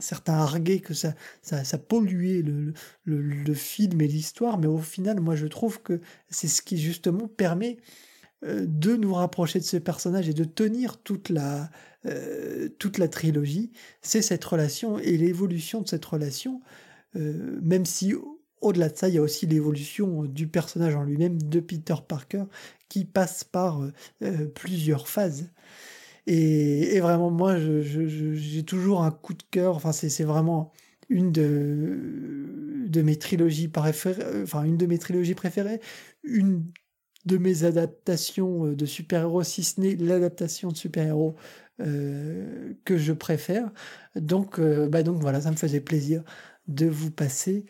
certains arguaient que ça, ça, polluait le, le, film et l'histoire, mais au final, moi je trouve que c'est ce qui justement permet euh, de nous rapprocher de ce personnage et de tenir toute la, euh, toute la trilogie, c'est cette relation et l'évolution de cette relation, euh, même si au-delà de ça, il y a aussi l'évolution du personnage en lui-même, de Peter Parker, qui passe par plusieurs phases. Et, vraiment, moi, j'ai toujours un coup de cœur. Enfin, c'est vraiment une de, mes trilogies préférées, une de mes adaptations de super-héros, si ce n'est l'adaptation de super-héros euh, que je préfère. Donc, euh, bah donc voilà, ça me faisait plaisir de vous passer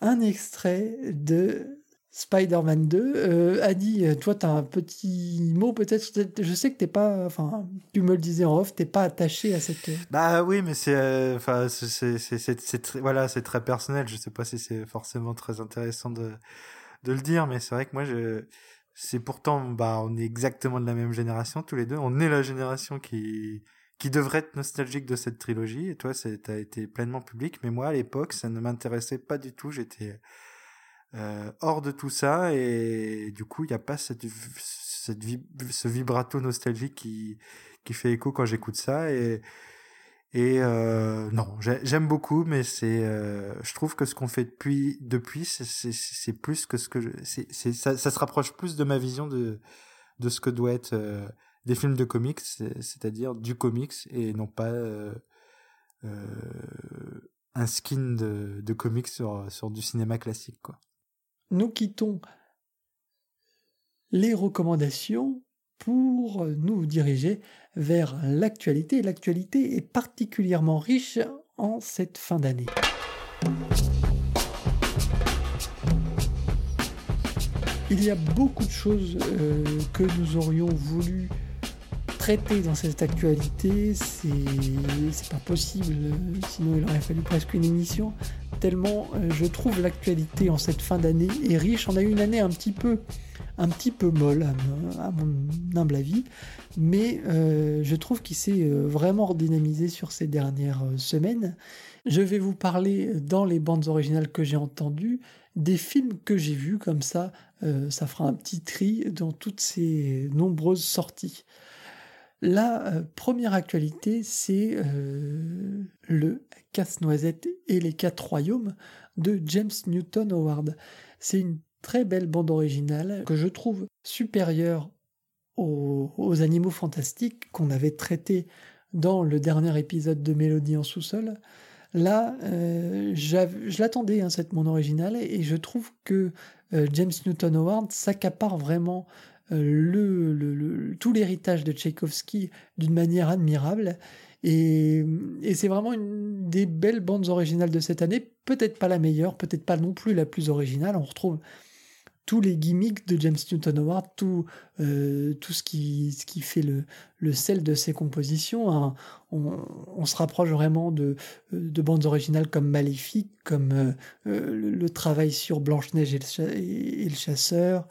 un extrait de Spider-Man 2. Euh, Adi, toi, tu as un petit mot peut-être. Je sais que t'es pas, enfin, tu me le disais en off, t'es pas attaché à cette. Bah oui, mais c'est, euh, enfin, c'est, voilà, c'est très personnel. Je sais pas si c'est forcément très intéressant de, de le dire, mais c'est vrai que moi, je, c'est pourtant, bah, on est exactement de la même génération tous les deux. On est la génération qui, qui devrait être nostalgique de cette trilogie. Et toi, t'as été pleinement public, mais moi, à l'époque, ça ne m'intéressait pas du tout. J'étais euh, hors de tout ça et du coup il n'y a pas cette, cette ce vibrato nostalgique qui, qui fait écho quand j'écoute ça et et euh, non j'aime beaucoup mais c'est euh, je trouve que ce qu'on fait depuis depuis c'est plus que ce que c'est ça, ça se rapproche plus de ma vision de de ce que doit être euh, des films de comics c'est-à-dire du comics et non pas euh, un skin de, comics sur, du cinéma classique nous quittons les recommandations pour nous diriger vers l'actualité. L'actualité est particulièrement riche en cette fin d'année. Il y a beaucoup de choses euh, que nous aurions voulu traiter dans cette actualité. C'est pas possible, sinon il aurait fallu presque une émission tellement euh, je trouve l'actualité en cette fin d'année est riche. On a eu une année un petit peu, un petit peu molle à, mon humble avis, mais euh, je trouve qu'il s'est euh, vraiment redynamisé sur ces dernières semaines. Je vais vous parler dans les bandes originales que j'ai entendues des films que j'ai vus comme ça. ça fera un petit tri dans toutes ces nombreuses sorties. La première actualité, c'est le Casse-Noisette et les Quatre Royaumes de James Newton Howard. C'est une très belle bande originale que je trouve supérieure aux, animaux fantastiques qu'on avait traités dans le dernier épisode de Mélodie en sous-sol. Là, euh, je l'attendais, hein, cette bande originale, et je trouve que euh, James Newton Howard s'accapare vraiment tout l'héritage de Tchaïkovski d'une manière admirable. Et, c'est vraiment une des belles bandes originales de cette année. Peut-être pas la meilleure, peut-être pas non plus la plus originale. On retrouve tous les gimmicks de James Newton Howard, tout, euh, tout ce, qui, ce qui fait le, le sel de ses compositions. Hein. On, se rapproche vraiment de, de bandes originales comme Maléfique, comme euh, euh, le, travail sur Blanche-Neige et, le chasseur,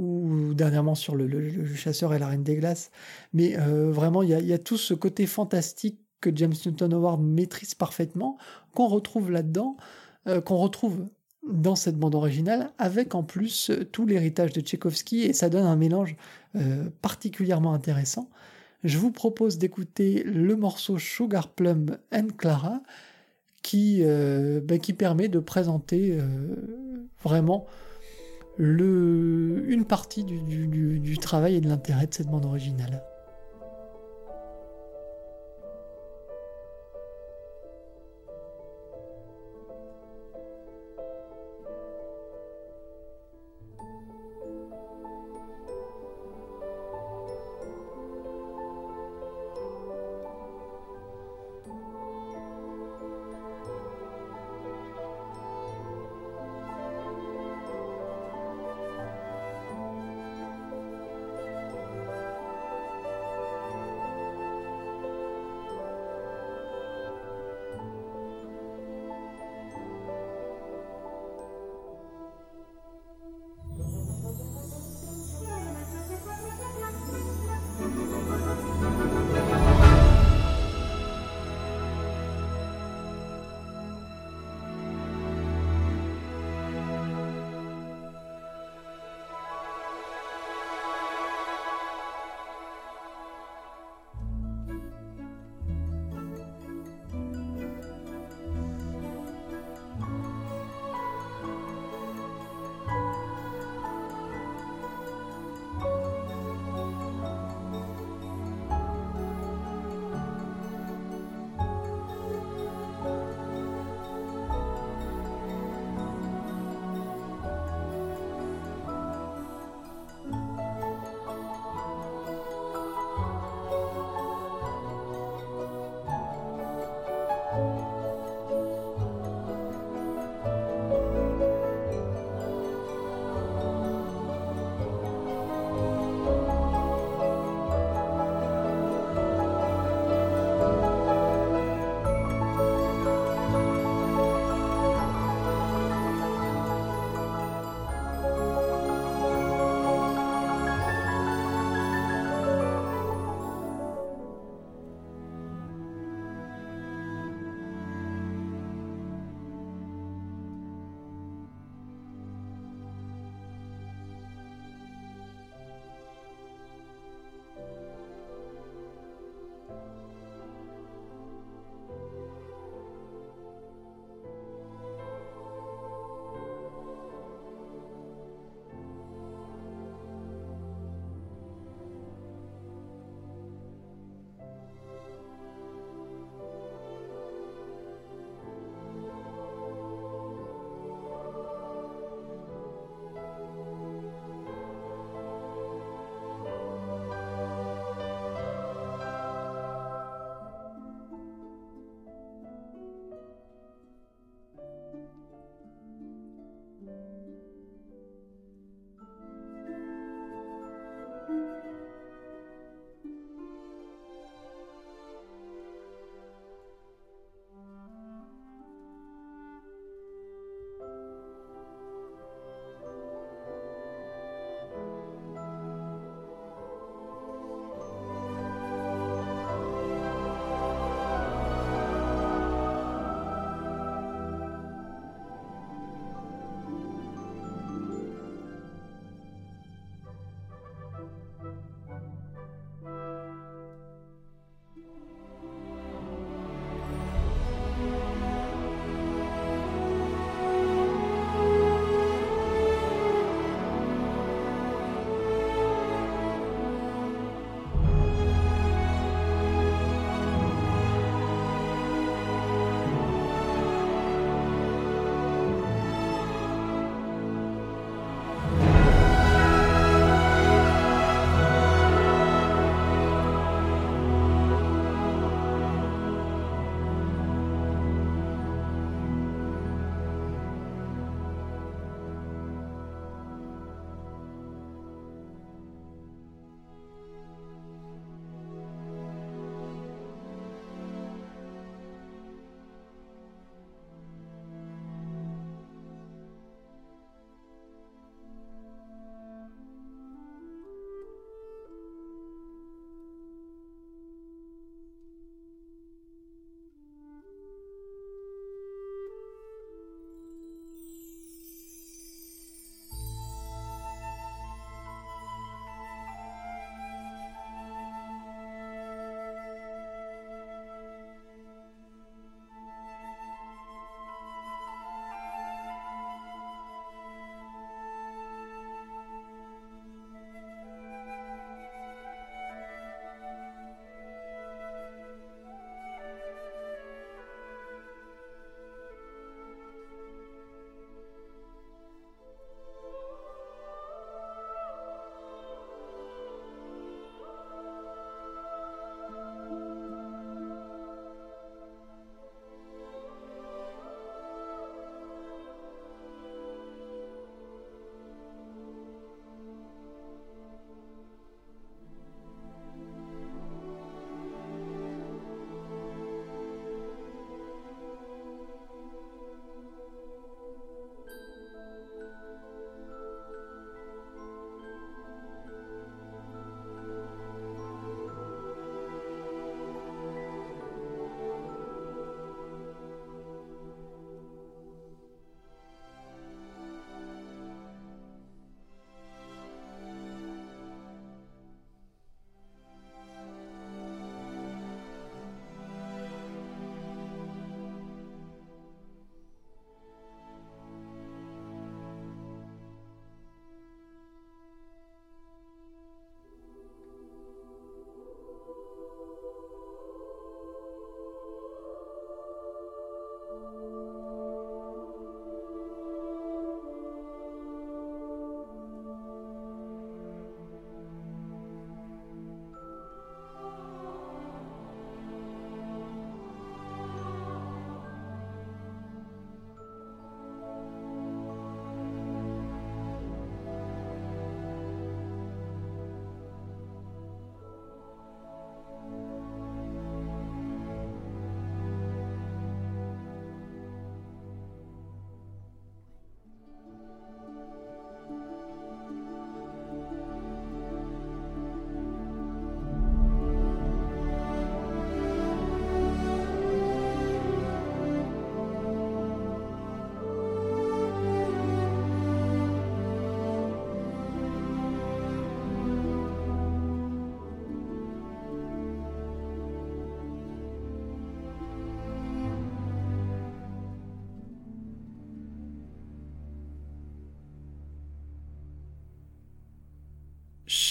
ou dernièrement sur le, chasseur et la reine des glaces. Mais euh, vraiment, il y a, tout ce côté fantastique que James Newton Howard maîtrise parfaitement, qu'on retrouve là-dedans, euh, qu'on retrouve dans cette bande originale, avec en plus euh, tout l'héritage de Tchaïkovski, et ça donne un mélange particulièrement intéressant. Je vous propose d'écouter le morceau Sugar Plum and Clara, qui, bah, qui permet de présenter vraiment le, une partie du, du, du travail et de l'intérêt de cette bande originale.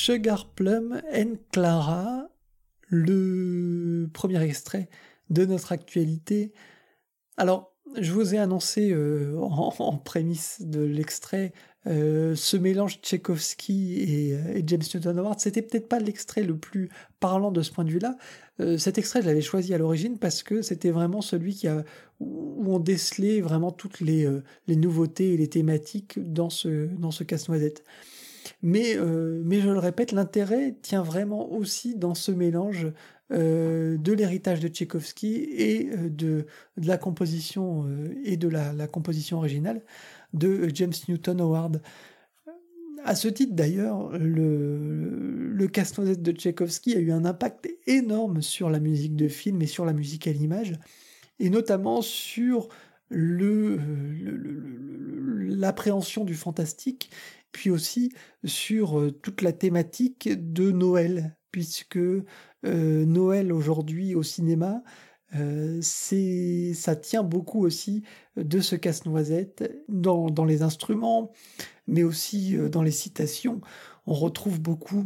Sugar Plum and Clara, le premier extrait de notre actualité. Alors, je vous ai annoncé euh, en, prémisse de l'extrait euh, ce mélange Tchaïkovski et, euh, et, James Newton Howard. C'était peut-être pas l'extrait le plus parlant de ce point de vue-là. cet extrait, je l'avais choisi à l'origine parce que c'était vraiment celui qui a, où on décelait vraiment toutes les, les nouveautés et les thématiques dans ce, dans ce casse-noisette. Mais, mais je le répète, l'intérêt tient vraiment aussi dans ce mélange euh, de l'héritage de Tchaïkovski et euh, de, la composition euh, et de la, composition originale de James Newton Howard. À ce titre d'ailleurs, le, le casse-noisette de Tchaïkovski a eu un impact énorme sur la musique de film et sur la musique à l'image, et notamment sur l'appréhension du fantastique, puis aussi sur toute la thématique de Noël, puisque euh, Noël aujourd'hui au cinéma, euh, ça tient beaucoup aussi de ce casse-noisette dans, dans, les instruments, mais aussi euh, dans les citations. On retrouve beaucoup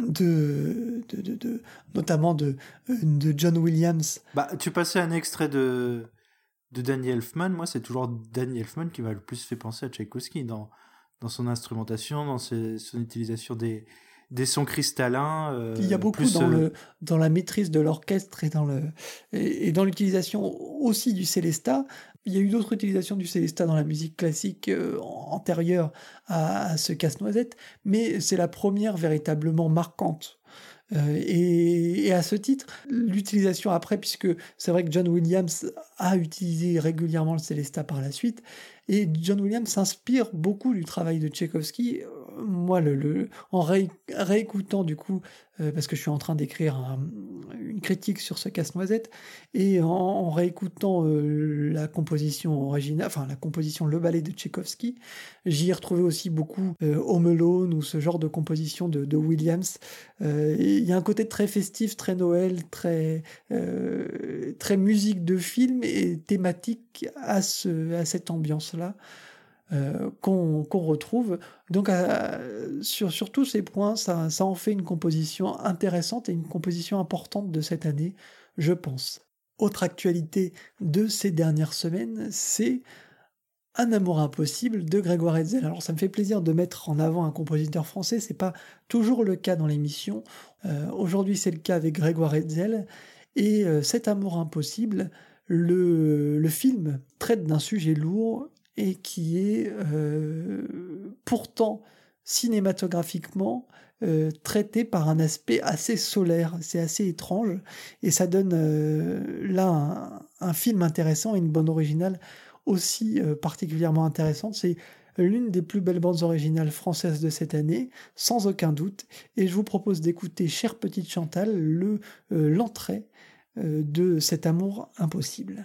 de, de, de, de notamment de, de John Williams. Bah, tu passais un extrait de, de Danny Elfman. Moi, c'est toujours Danny Elfman qui m'a le plus fait penser à Tchaïkovski dans, dans son instrumentation, dans ses, son utilisation des, des sons cristallins. Euh, il y a beaucoup dans, euh, le, dans la maîtrise de l'orchestre et dans le et, dans l'utilisation aussi du célesta. Il y a eu d'autres utilisations du célesta dans la musique classique euh, antérieure à, ce casse-noisette, mais c'est la première véritablement marquante. et, et, à ce titre, l'utilisation après, puisque c'est vrai que John Williams a utilisé régulièrement le célesta par la suite, et John Williams s'inspire beaucoup du travail de Tchaïkovski moi, le, en réécoutant du coup, euh, parce que je suis en train d'écrire une critique sur ce casse-noisette, et en, réécoutant euh, la composition originale, enfin la composition Le Ballet de Tchaïkovski, j'y ai retrouvé aussi beaucoup euh, Home Alone ou ce genre de composition de, Williams. Il y a un côté très festif, très Noël, très musique de film et thématique à, ce, à cette ambiance-là. Euh, qu'on retrouve. Donc sur, tous ces points, ça, ça en fait une composition intéressante et une composition importante de cette année, je pense. Autre actualité de ces dernières semaines, c'est un amour impossible de Grégoire Hetzel. Alors ça me fait plaisir de mettre en avant un compositeur français, c'est pas toujours le cas dans l'émission. Euh, aujourd'hui c'est le cas avec Grégoire Hetzel. Et euh, cet amour impossible, le, film traite d'un sujet lourd et qui est euh, pourtant cinématographiquement euh, traité par un aspect assez solaire, c'est assez étrange, et ça donne euh, là un, film intéressant et une bande originale aussi particulièrement intéressante. C'est l'une des plus belles bandes originales françaises de cette année, sans aucun doute, et je vous propose d'écouter Chère Petite Chantal, le l'entrée de cet amour impossible.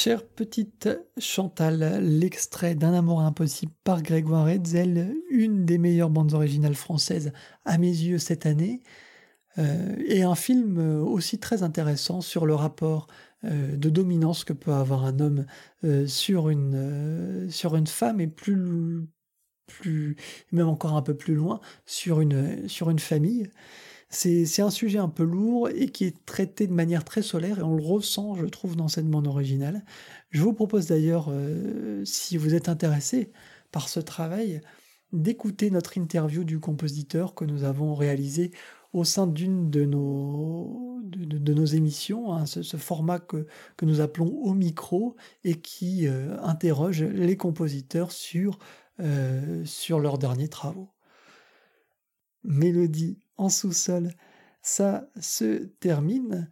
Chère petite Chantal, l'extrait d'un amour impossible par Grégoire Hetzel, une des meilleures bandes originales françaises à mes yeux cette année, euh, et un film aussi très intéressant sur le rapport euh, de dominance que peut avoir un homme euh, sur, une, femme et plus, plus, même encore un peu plus loin, sur une famille. C'est un sujet un peu lourd et qui est traité de manière très solaire et on le ressent, je trouve, dans cette bande originale. Je vous propose d'ailleurs, euh, si vous êtes intéressé par ce travail, d'écouter notre interview du compositeur que nous avons réalisé au sein d'une de nos, émissions, hein, ce, format que, que, nous appelons au micro et qui euh, interroge les compositeurs sur, euh, sur leurs derniers travaux. Mélodie en sous-sol, ça se termine.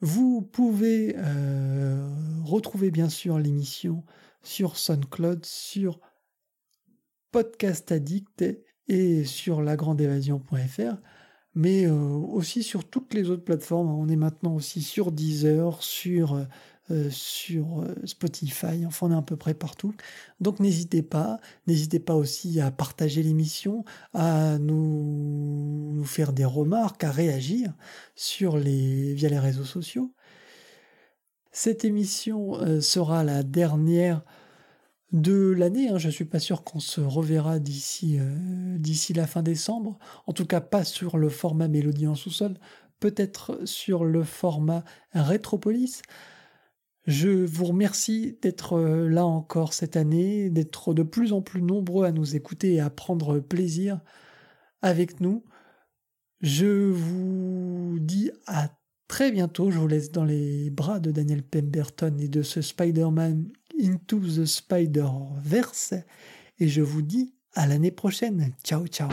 Vous pouvez euh, retrouver bien sûr l'émission sur SoundCloud, sur Podcast Addict et sur lagrandeévasion.fr, mais euh, aussi sur toutes les autres plateformes. On est maintenant aussi sur Deezer, sur euh, sur euh, Spotify, enfin on est à peu près partout. Donc n'hésitez pas, n'hésitez pas aussi à partager l'émission, à nous, nous, faire des remarques, à réagir sur les, via les réseaux sociaux. Cette émission euh, sera la dernière de l'année. Hein. Je ne suis pas sûr qu'on se reverra d'ici d'ici la fin décembre. En tout cas, pas sur le format Mélodie en sous-sol. Peut-être sur le format Rétropolis. Je vous remercie d'être euh, là encore cette année, d'être de plus en plus nombreux à nous écouter et à prendre plaisir avec nous. Je vous dis à très bientôt. Je vous laisse dans les bras de Daniel Pemberton et de ce Spider-Man Into the Spider-Verse. Et je vous dis à l'année prochaine. Ciao, ciao.